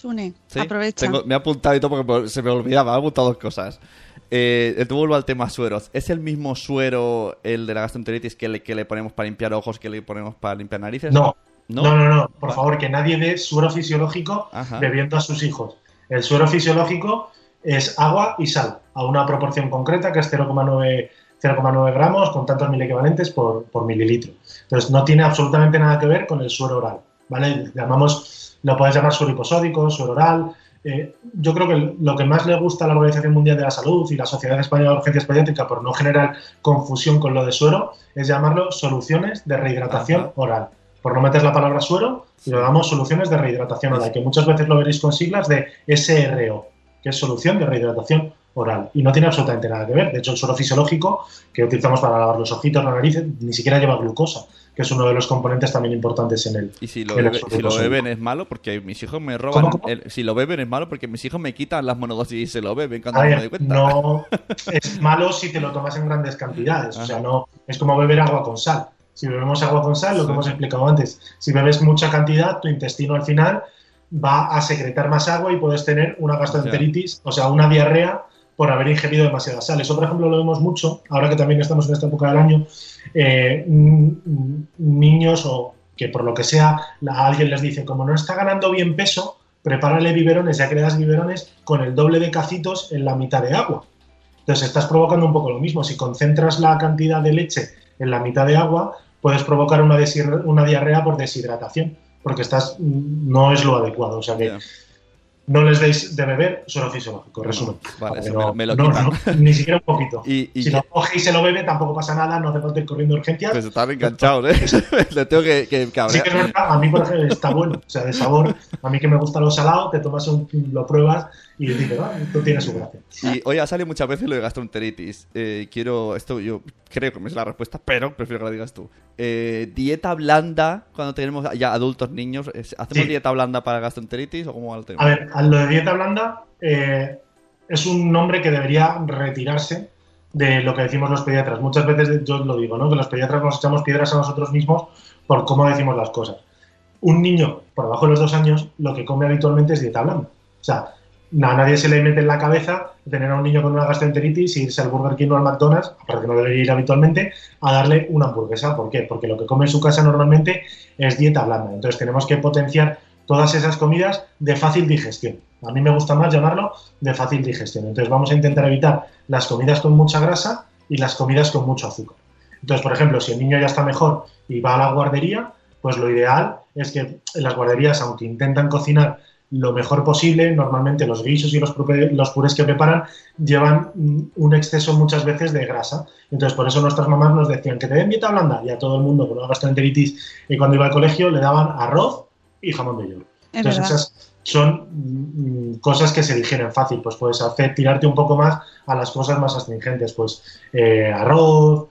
Sune, Sí, aprovecha. tengo- me he apuntado y todo porque se me olvidaba, me he apuntado dos cosas. Eh, te vuelvo al tema sueros. ¿Es el mismo suero el de la gastroenteritis que le, que le ponemos para limpiar ojos que le ponemos para limpiar narices? No, ¿No? no, no, no, por Vale. favor, que nadie dé suero fisiológico Ajá. bebiendo a sus hijos. El suero fisiológico es agua y sal, a una proporción concreta que es 0,9 0,9 gramos con tantos mil equivalentes por, por, mililitro. Entonces, no tiene absolutamente nada que ver con el suero oral, ¿vale? Llamamos, lo puedes llamar suero hiposódico, suero oral. Eh, yo creo que lo que más le gusta a la Organización Mundial de la Salud y la Sociedad Española de Urgencias Pediátricas, por no generar confusión con lo de suero, es llamarlo soluciones de rehidratación Ajá. oral. Por no meter la palabra suero, y lo damos soluciones de rehidratación oral, que muchas veces lo veréis con siglas de SRO, que es solución de rehidratación oral. Y no tiene absolutamente nada que ver. De hecho, el suero fisiológico que utilizamos para lavar los ojitos, la nariz, ni siquiera lleva glucosa, que es uno de los componentes también importantes en el. Y si lo, bebe- si beben es malo porque mis hijos me roban. ¿Cómo, cómo? el- si lo beben es malo porque mis hijos me quitan las monodosis y se lo beben cuando no me ver, doy cuenta. no es malo si te lo tomas en grandes cantidades. O sea, no es como beber agua con sal. Si bebemos agua con sal, lo que hemos explicado antes, si bebes mucha cantidad, tu intestino al final va a secretar más agua y puedes tener una gastroenteritis, o sea, una diarrea por haber ingerido demasiada sal. Eso, por ejemplo, lo vemos mucho, ahora que también estamos en esta época del año, eh, niños o que por lo que sea la- alguien les dice, como no está ganando bien peso, prepárale biberones, ya que le biberones con el doble de cacitos en la mitad de agua. Entonces estás provocando un poco lo mismo. Si concentras la cantidad de leche en la mitad de agua, puedes provocar una, diarrea por deshidratación, porque estás no es lo adecuado. O sea que. No les deis de beber suero fisiológico, resumen. vale, me lo- me lo no- ni siquiera un poquito. Y, y si lo coge y se lo bebe, tampoco pasa nada, no hace falta ir corriendo urgencias. pues están enganchados, ¿eh? Le tengo que, que Sí cabrear. que es verdad, a mí por ejemplo está bueno, o sea, de sabor, a mí que me gusta lo salado, te tomas un, lo pruebas y dices, ah, esto tiene su gracia. Y hoy ha salido muchas veces lo de gastroenteritis. Eh, quiero, esto yo creo que me es la respuesta, pero prefiero que la digas tú. Eh, dieta blanda cuando tenemos ya adultos, niños. es- ¿Hacemos Sí. dieta blanda para gastroenteritis o cómo va el tema? A ver, lo de dieta blanda eh, es un nombre que debería retirarse de lo que decimos los pediatras. Muchas veces yo lo digo, ¿no? Que los pediatras nos echamos piedras a nosotros mismos por cómo decimos las cosas. Un niño por debajo de los dos años lo que come habitualmente es dieta blanda. O sea, a nadie se le mete en la cabeza tener a un niño con una gastroenteritis y irse al Burger King o al McDonald's, aparte que no debería ir habitualmente, a darle una hamburguesa. ¿Por qué? Porque lo que come en su casa normalmente es dieta blanda. Entonces tenemos que potenciar todas esas comidas de fácil digestión. A mí me gusta más llamarlo de fácil digestión. Entonces vamos a intentar evitar las comidas con mucha grasa y las comidas con mucho azúcar. Entonces, por ejemplo, si el niño ya está mejor y va a la guardería, pues lo ideal es que en las guarderías, aunque intentan cocinar lo mejor posible, normalmente los guisos y los, purés que preparan llevan mm, un exceso muchas veces de grasa. Entonces, por eso nuestras mamás nos decían que te den dieta blanda y a todo el mundo con una gastroenteritis y cuando iba al colegio le daban arroz y jamón de york. Es Entonces, esas son mm, cosas que se digieren fácil. Pues puedes hacer tirarte un poco más a las cosas más astringentes. Pues eh, arroz,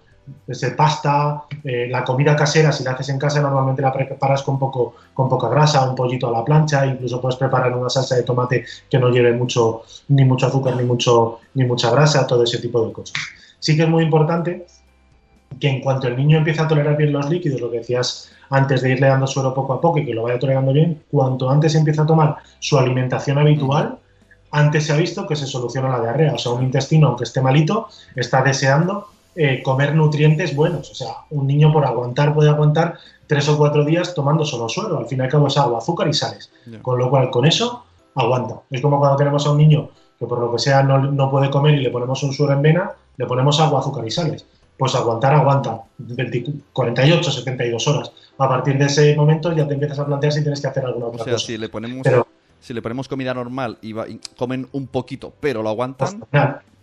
pasta, eh, la comida casera, si la haces en casa, normalmente la preparas con, poco, con poca grasa, un pollito a la plancha, incluso puedes preparar una salsa de tomate que no lleve mucho, ni mucho azúcar, ni, mucho, ni mucha grasa, todo ese tipo de cosas. Sí que es muy importante que en cuanto el niño empiece a tolerar bien los líquidos, lo que decías antes de irle dando suero poco a poco y que lo vaya tolerando bien, cuanto antes empieza a tomar su alimentación habitual, antes se ha visto que se soluciona la diarrea. O sea, un intestino, aunque esté malito, está deseando eh, comer nutrientes buenos. O sea, un niño por aguantar puede aguantar tres o cuatro días tomando solo suero. Al fin y al cabo es agua, azúcar y sales. Con lo cual, con eso, aguanta. Es como cuando tenemos a un niño que por lo que sea no, no puede comer y le ponemos un suero en vena, le ponemos agua, azúcar y sales. Pues aguantar, aguanta. 20 48, 72 horas. A partir de ese momento ya te empiezas a plantear si tienes que hacer alguna O otra sea, cosa. si le ponemos Pero- si le ponemos comida normal y, va- y comen un poquito, pero lo aguantan.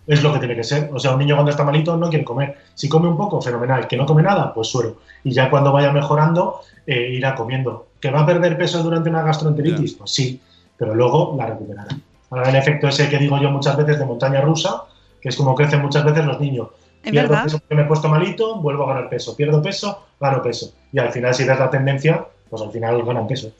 Es lo que tiene que ser. O sea, un niño cuando está malito no quiere comer. Si come un poco, fenomenal. Que no come nada, pues suero. Y ya cuando vaya mejorando, eh, irá comiendo. ¿Que va a perder peso durante una gastroenteritis? Pues sí, pero luego la recuperará. Ahora el efecto ese que digo yo muchas veces de montaña rusa, que es como crecen muchas veces los niños. Es Pierdo verdad. peso porque me he puesto malito, vuelvo a ganar peso. Pierdo peso, gano peso. Y al final, si ves la tendencia, pues al final ganan peso.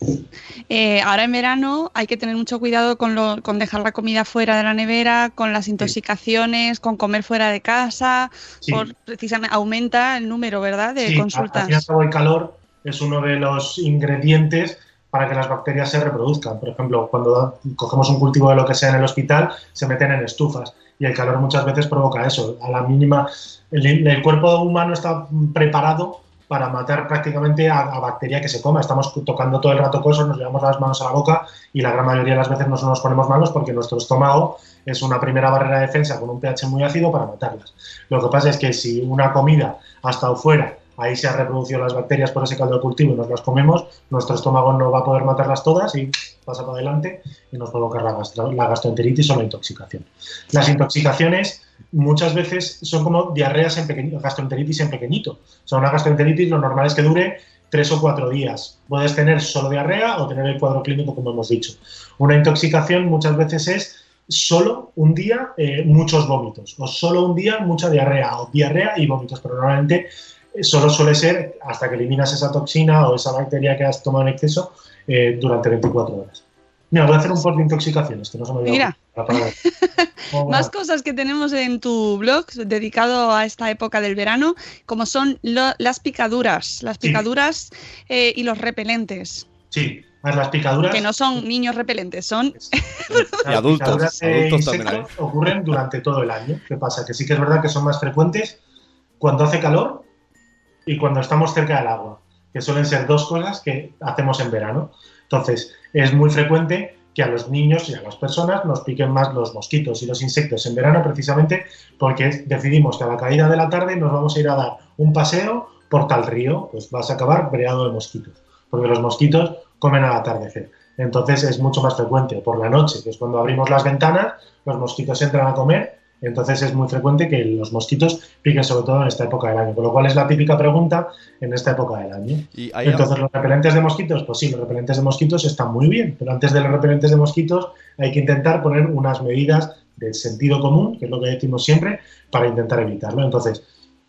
Eh, ahora en verano hay que tener mucho cuidado con, lo- con dejar la comida fuera de la nevera, con las intoxicaciones, con comer fuera de casa, Sí. por, precisamente aumenta el número, ¿verdad?, de Sí, consultas. Al al cabo, el calor es uno de los ingredientes para que las bacterias se reproduzcan. Por ejemplo, cuando cogemos un cultivo de lo que sea en el hospital, se meten en estufas y el calor muchas veces provoca eso. A la mínima, el, cuerpo humano está preparado para matar prácticamente a, a bacteria que se coma. Estamos tocando todo el rato cosas, nos llevamos las manos a la boca y la gran mayoría de las veces no nos ponemos malos porque nuestro estómago es una primera barrera de defensa con un pH muy ácido para matarlas. Lo que pasa es que si una comida ha estado fuera, ahí se han reproducido las bacterias por ese caldo de cultivo y nos las comemos, nuestro estómago no va a poder matarlas todas y pasa para adelante y nos provoca la, la gastroenteritis o la intoxicación. Las intoxicaciones muchas veces son como diarreas en pequeñito, gastroenteritis en pequeñito. O sea, una gastroenteritis lo normal es que dure tres o cuatro días. Puedes tener solo diarrea o tener el cuadro clínico, como hemos dicho. Una intoxicación muchas veces es solo un día eh, muchos vómitos, o solo un día mucha diarrea, o diarrea y vómitos, pero normalmente solo suele ser hasta que eliminas esa toxina o esa bacteria que has tomado en exceso eh, durante 24 horas. Mira, voy a hacer un post de intoxicaciones, que no se me Mira. Más cosas que tenemos en tu blog dedicado a esta época del verano, como son lo- las picaduras, las Sí. picaduras eh, y los repelentes, Sí, a ver, las picaduras. que no son niños repelentes, son Las Y adultos, picaduras de adultos también insectos ocurren durante todo el año. ¿Qué pasa? Que sí que es verdad que son más frecuentes cuando hace calor y cuando estamos cerca del agua, que suelen ser dos cosas que hacemos en verano. Entonces, es muy frecuente que a los niños y a las personas nos piquen más los mosquitos y los insectos en verano precisamente porque decidimos que a la caída de la tarde nos vamos a ir a dar un paseo por tal río, pues vas a acabar breado de mosquitos, porque los mosquitos comen al atardecer. Entonces es mucho más frecuente por la noche, que es cuando abrimos las ventanas, los mosquitos entran a comer, entonces es muy frecuente que los mosquitos piquen sobre todo en esta época del año, con lo cual es la típica pregunta en esta época del año. Y hay- Entonces, ¿los repelentes de mosquitos? Pues sí, los repelentes de mosquitos están muy bien, pero antes de los repelentes de mosquitos hay que intentar poner unas medidas de sentido común, que es lo que decimos siempre, para intentar evitarlo. Entonces,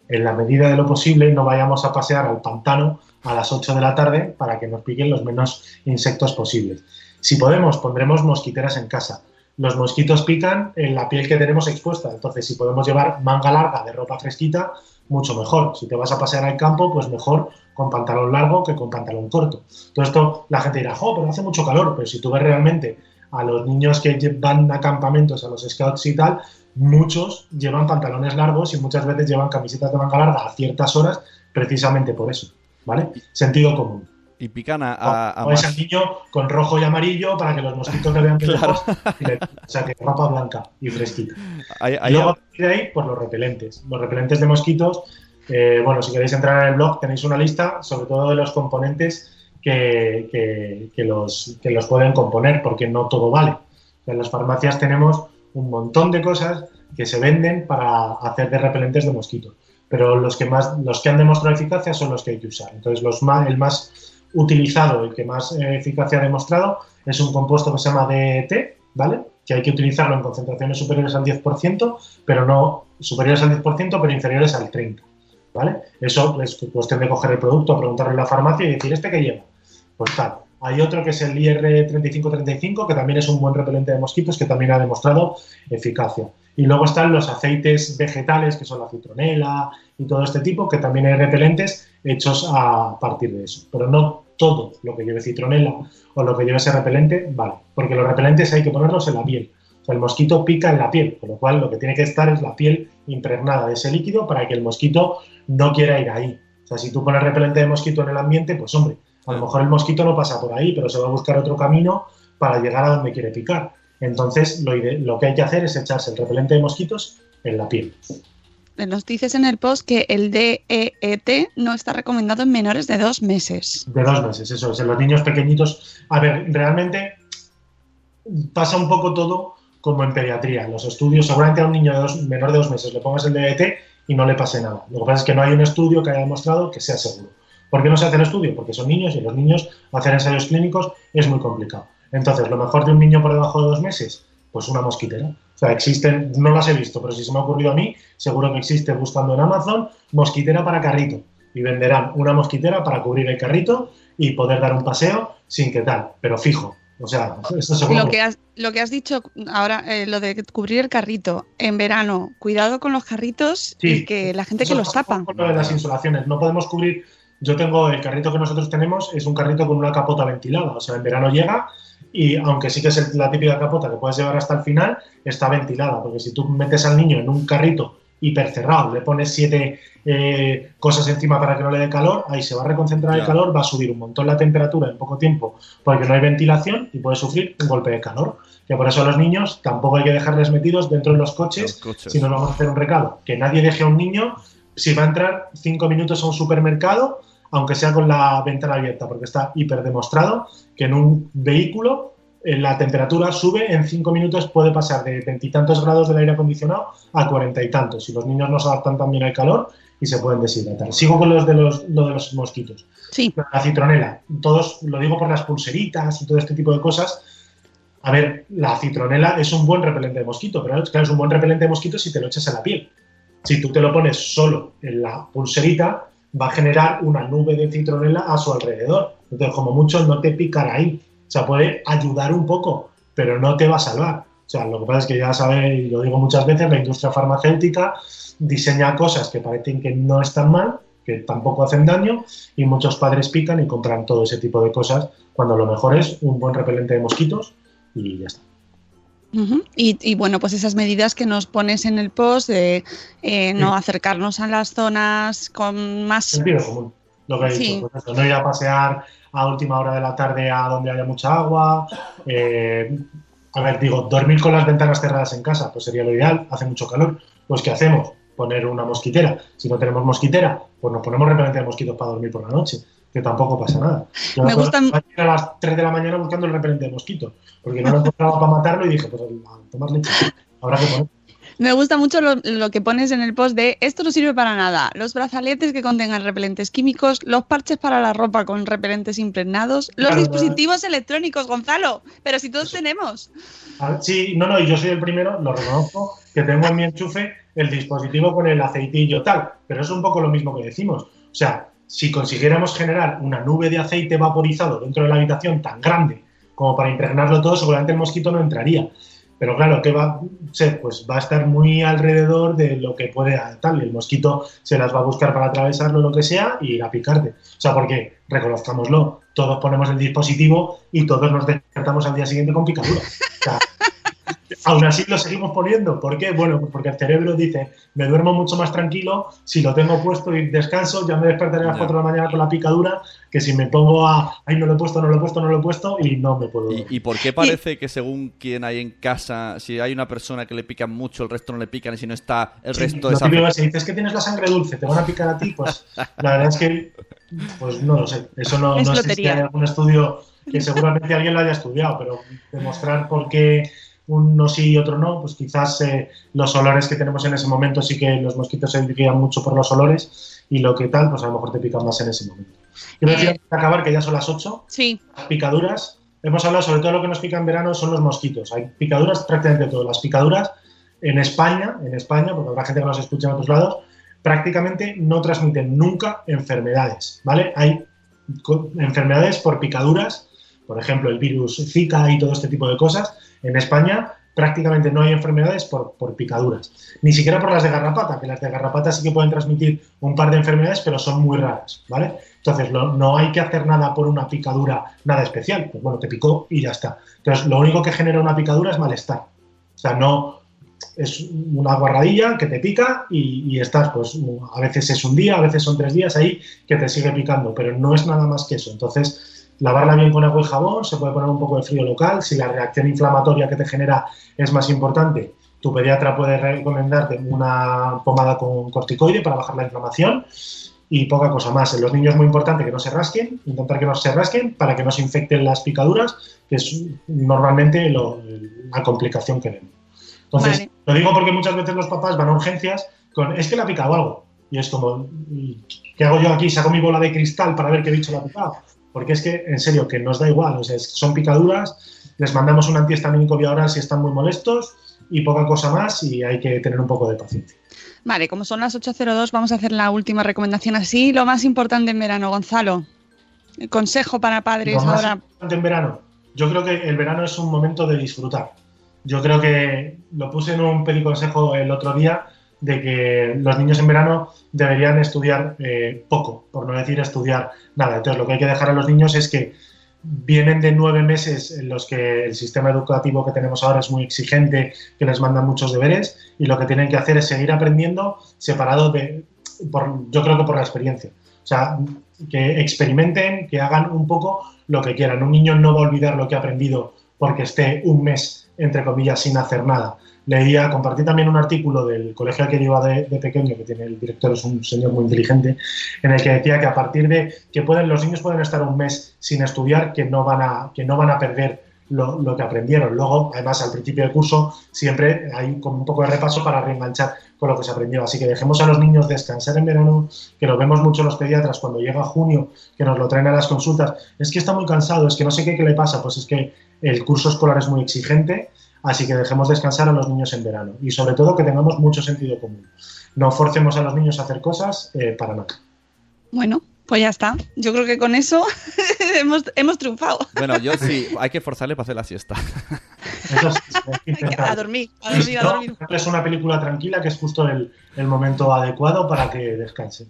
en la medida de lo posible, no vayamos a pasear al pantano a las 8 de la tarde para que nos piquen los menos insectos posibles. Si podemos, pondremos mosquiteras en casa. Los mosquitos pican en la piel que tenemos expuesta, entonces si podemos llevar manga larga de ropa fresquita, mucho mejor. Si te vas a pasear al campo, pues mejor con pantalón largo que con pantalón corto. Todo esto la gente dirá, jo, pero hace mucho calor, pero si tú ves realmente a los niños que van a campamentos, a los scouts y tal, muchos llevan pantalones largos y muchas veces llevan camisetas de manga larga a ciertas horas precisamente por eso, ¿vale? Sentido común. Y pican a, a- a O es al niño con rojo y amarillo para que los mosquitos le vean de Claro. y le- O sea, que ropa blanca y fresquita. hay- Y hay- luego a partir de ahí, pues los repelentes. Los repelentes de mosquitos, eh, bueno, si queréis entrar en el blog tenéis una lista, sobre todo de los componentes que, que- que los, que los pueden componer, porque no todo vale. O sea, en las farmacias tenemos un montón de cosas que se venden para hacer de repelentes de mosquitos. Pero los que más, los que han demostrado eficacia son los que hay que usar. Entonces, los más, el más utilizado, el que más eh, eficacia ha demostrado, es un compuesto que se llama DET, ¿vale? Que hay que utilizarlo en concentraciones superiores al 10%, pero no superiores al 10%, pero inferiores al 30%, ¿vale? Eso es cuestión de coger el producto, preguntarle en la farmacia y decir, ¿este qué lleva? Pues tal. Hay otro que es el IR3535, que también es un buen repelente de mosquitos, que también ha demostrado eficacia. Y luego están los aceites vegetales, que son la citronela y todo este tipo, que también hay repelentes hechos a partir de eso. Pero no todo lo que lleve citronela o lo que lleve ese repelente vale, porque los repelentes hay que ponerlos en la piel. El mosquito pica en la piel, con lo cual lo que tiene que estar es la piel impregnada de ese líquido para que el mosquito no quiera ir ahí. O sea, si tú pones repelente de mosquito en el ambiente, pues hombre, a lo mejor el mosquito no pasa por ahí, pero se va a buscar otro camino para llegar a donde quiere picar. Entonces, lo que hay que hacer es echarse el repelente de mosquitos en la piel. Nos dices en el post que el DEET no está recomendado en menores de dos meses. De dos meses, eso es. En los niños pequeñitos. A ver, realmente pasa un poco todo como en pediatría. En los estudios, seguramente a un niño de dos- menor de dos meses le pongas el DET y no le pase nada. Lo que pasa es que no hay un estudio que haya demostrado que sea seguro. ¿Por qué no se hace el estudio? Porque son niños y los niños hacer ensayos clínicos es muy complicado. Entonces, lo mejor de un niño por debajo de dos meses, pues una mosquitera. O sea, existen, no las he visto, pero si se me ha ocurrido a mí, seguro que existe buscando en Amazon mosquitera para carrito. Y venderán una mosquitera para cubrir el carrito y poder dar un paseo sin que tal, pero fijo. O sea, eso seguro. Lo que has, lo que has dicho ahora, eh, lo de cubrir el carrito en verano, cuidado con los carritos Sí. y que la gente que los tapa. con lo de las insolaciones. No podemos cubrir. Yo tengo el carrito que nosotros tenemos, es un carrito con una capota ventilada. O sea, en verano llega y aunque sí que es el- la típica capota que puedes llevar hasta el final, está ventilada. Porque si tú metes al niño en un carrito hipercerrado. Le pones siete eh, cosas encima para que no le dé calor, ahí se va a reconcentrar el calor, va a subir un montón la temperatura en poco tiempo porque no hay ventilación y puede sufrir un golpe de calor. Que por eso a los niños tampoco hay que dejarles metidos dentro de los coches, Los coches. si nos vamos a hacer un recado. Que nadie deje a un niño, si va a entrar cinco minutos a un supermercado, aunque sea con la ventana abierta, porque está hiper demostrado que en un vehículo eh, la temperatura sube en cinco minutos, puede pasar de veintitantos grados del aire acondicionado a cuarenta y tantos. Y los niños no se adaptan también al calor y se pueden deshidratar. Sigo con los de los, lo de los mosquitos. Sí. La citronela, todos, lo digo por las pulseritas y todo este tipo de cosas. A ver, la citronela es un buen repelente de mosquito, pero claro, es un buen repelente de mosquito si te lo echas en la piel. Si tú te lo pones solo en la pulserita, va a generar una nube de citronela a su alrededor. Entonces, como mucho, no te picará ahí. O sea, puede ayudar un poco, pero no te va a salvar. O sea, lo que pasa es que ya sabéis, y lo digo muchas veces, la industria farmacéutica diseña cosas que parecen que no están mal, que tampoco hacen daño, y muchos padres pican y compran todo ese tipo de cosas, cuando lo mejor es un buen repelente de mosquitos y ya está. Ujú. y, y, bueno, pues esas medidas que nos pones en el post de eh, no Sí. acercarnos a las zonas con más... Sentido común, lo que he Sí. dicho. pues eso, no ir a pasear a última hora de la tarde a donde haya mucha agua. eh, a ver, digo, dormir con las ventanas cerradas en casa, pues sería lo ideal, hace mucho calor. Pues ¿qué hacemos? Poner una mosquitera. Si no tenemos mosquitera, pues nos ponemos repelente de mosquitos para dormir por la noche, que tampoco pasa nada. Yo Me gustan- a las 3 de la mañana buscando el repelente de mosquitos, porque no lo encontraba para matarlo y dije, pues tomar leche. Habrá que poner. Me gusta mucho lo, lo que pones en el post de esto no sirve para nada. Los brazaletes que contengan repelentes químicos, los parches para la ropa con repelentes impregnados, los Claro, dispositivos electrónicos, Gonzalo. Pero si todos tenemos. Ver, Sí, no, no, yo soy el primero, lo reconozco, que tengo en mi enchufe el dispositivo con el aceitillo tal, pero es un poco lo mismo que decimos. O sea, si consiguiéramos generar una nube de aceite vaporizado dentro de la habitación tan grande como para impregnarlo todo, seguramente el mosquito no entraría. Pero claro, ¿qué va a ser? Pues va a estar muy alrededor de lo que puede tal, el mosquito se las va a buscar para atravesarlo, lo que sea, y a picarte. O sea, porque, reconozcámoslo, todos ponemos el dispositivo y todos nos despertamos al día siguiente con picadura. O sea, aún así lo seguimos poniendo. ¿Por qué? Bueno, pues porque el cerebro dice, me duermo mucho más tranquilo si lo tengo puesto y descanso, ya me despertaré a las Ya. 4 de la mañana con la picadura, que si me pongo a, ay, no lo he puesto, no lo he puesto, no lo he puesto, y no me puedo ¿Y, dormir. y por qué parece que según quien hay en casa, si hay una persona que le pican mucho, el resto no le pican y si no está, el Sí, resto es típico que se dice es que tienes la sangre dulce, te van a picar a ti, pues la verdad es que, pues no lo sé. Eso no, Es no sé si lotería. hay algún estudio que seguramente alguien lo haya estudiado, pero demostrar por qué uno sí y otro no, pues quizás eh, los olores que tenemos en ese momento sí que los mosquitos se guían mucho por los olores y lo que tal, pues a lo mejor te pican más en ese momento. Quiero decir, Eh. de acabar, que ya son las 8, Sí. las picaduras, hemos hablado sobre todo lo que nos pica en verano son los mosquitos. Hay picaduras prácticamente todas. Las picaduras en España, en España, porque habrá gente que nos escucha en otros lados, prácticamente no transmiten nunca enfermedades, ¿vale? Hay enfermedades por picaduras, por ejemplo, el virus Zika y todo este tipo de cosas. En España prácticamente no hay enfermedades por, picaduras, ni siquiera por las de garrapata, que las de garrapata sí que pueden transmitir un par de enfermedades, pero son muy raras, ¿vale? Entonces, no hay que hacer nada por una picadura, nada especial. Pues bueno, te picó y ya está. Entonces, lo único que genera una picadura es malestar. O sea, no es una guarradilla que te pica y, y estás, pues a veces es un día, a veces son tres días ahí que te sigue picando, pero no es nada más que eso. Entonces, lavarla bien con agua y jabón, se puede poner un poco de frío local. Si la reacción inflamatoria que te genera es más importante, tu pediatra puede recomendarte una pomada con corticoide para bajar la inflamación y poca cosa más. En los niños es muy importante que no se rasquen, intentar que no se rasquen para que no se infecten las picaduras, que es normalmente lo- la complicación que vemos. Entonces, Vale. lo digo porque muchas veces los papás van a urgencias con, es que le ha picado algo. Y es como, ¿qué hago yo aquí? Saco mi bola de cristal para ver qué bicho le ha picado. Porque es que, en serio, que nos da igual. O sea, son picaduras, les mandamos un antihistamínico vía oral si están muy molestos y poca cosa más y hay que tener un poco de paciencia. Vale, como son las 8.02, vamos a hacer la última recomendación así. Lo más importante en verano, Gonzalo. El consejo para padres Lo más ahora. importante en verano. Yo creo que el verano es un momento de disfrutar. Yo creo que lo puse en un pediconsejo el otro día de que los niños en verano deberían estudiar eh, poco, por no decir estudiar nada. Entonces lo que hay que dejar a los niños es que vienen de nueve meses en los que el sistema educativo que tenemos ahora es muy exigente, que les mandan muchos deberes y lo que tienen que hacer es seguir aprendiendo separado de, por, yo creo que por la experiencia. O sea, que experimenten, que hagan un poco lo que quieran. Un niño no va a olvidar lo que ha aprendido porque esté un mes, entre comillas, sin hacer nada. Leía, compartí también un artículo del colegio al que iba de, pequeño, que tiene el director, es un señor muy inteligente, en el que decía que a partir de que pueden, los niños pueden estar un mes sin estudiar, que no van a, que no van a perder lo, que aprendieron. Luego, además, al principio del curso siempre hay como un poco de repaso para reenganchar con lo que se aprendió. Así que dejemos a los niños descansar en verano, que lo vemos mucho los pediatras cuando llega junio, que nos lo traen a las consultas. Es que está muy cansado, es que no sé qué le pasa. Pues es que el curso escolar es muy exigente, así que dejemos descansar a los niños en verano. Y sobre todo que tengamos mucho sentido común. No forcemos a los niños a hacer cosas eh, para nada. Bueno, pues ya está. Yo creo que con eso hemos, hemos, triunfado. Bueno, yo sí, hay que forzarle para hacer la siesta. Eso sí, a dormir, a dormir, a dormir. Es una película tranquila que es justo el, el, momento adecuado para que descanse.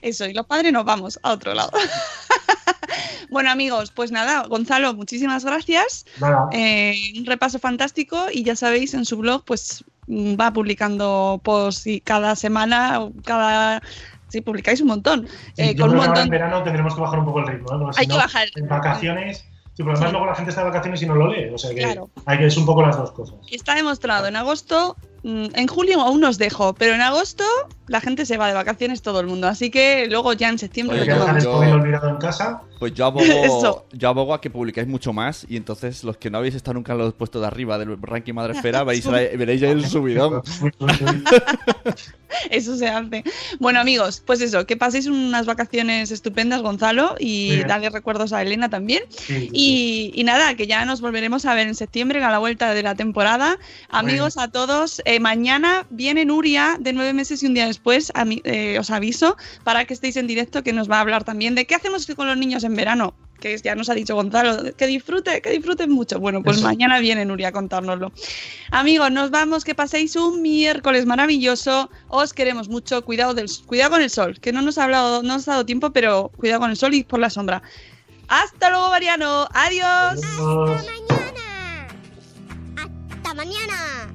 Eso, y los padres nos vamos a otro lado. bueno, amigos, pues nada, Gonzalo, muchísimas gracias. Eh, un repaso fantástico y ya sabéis, en su blog, pues va publicando posts y cada semana, cada Sí, publicáis un montón. Sí, eh, yo con un creo que ahora montón. en verano tendremos que bajar un poco el ritmo. ¿no? Porque Hay si que no, bajar. En vacaciones. Sí, pero además Sí. luego la gente está de vacaciones y no lo lee. O sea que Claro. hay que es un poco las dos cosas. Está demostrado. En agosto, mm, en julio aún os dejo, pero en agosto la gente se va de vacaciones todo el mundo. Así que luego ya en septiembre dejar retomamos. el olvidado en casa. Pues yo abogo, yo abogo a que publicáis mucho más y entonces los que no habéis estado nunca en los puestos de arriba del ranking Madresfera veis, veréis ya el subidón. Eso se hace. Bueno, amigos, pues eso, que paséis unas vacaciones estupendas, Gonzalo, y Bien. dale recuerdos a Elena también. Sí, sí, Y, y nada, que ya nos volveremos a ver en septiembre a la vuelta de la temporada. Amigos a todos, eh, mañana viene Nuria de nueve meses y un día después, a mí- eh, os aviso, para que estéis en directo, que nos va a hablar también de qué hacemos con los niños en verano. Que ya nos ha dicho Gonzalo, que disfrute, que disfruten mucho. Bueno, pues Eso. mañana viene Nuria a contárnoslo. Amigos, nos vamos, que paséis un miércoles maravilloso. Os queremos mucho. Cuidado, del, cuidado con el sol, que no nos ha hablado, no nos ha dado tiempo, pero cuidado con el sol y por la sombra. Hasta luego, Mariano. Adiós. Adiós. Hasta mañana. Hasta mañana.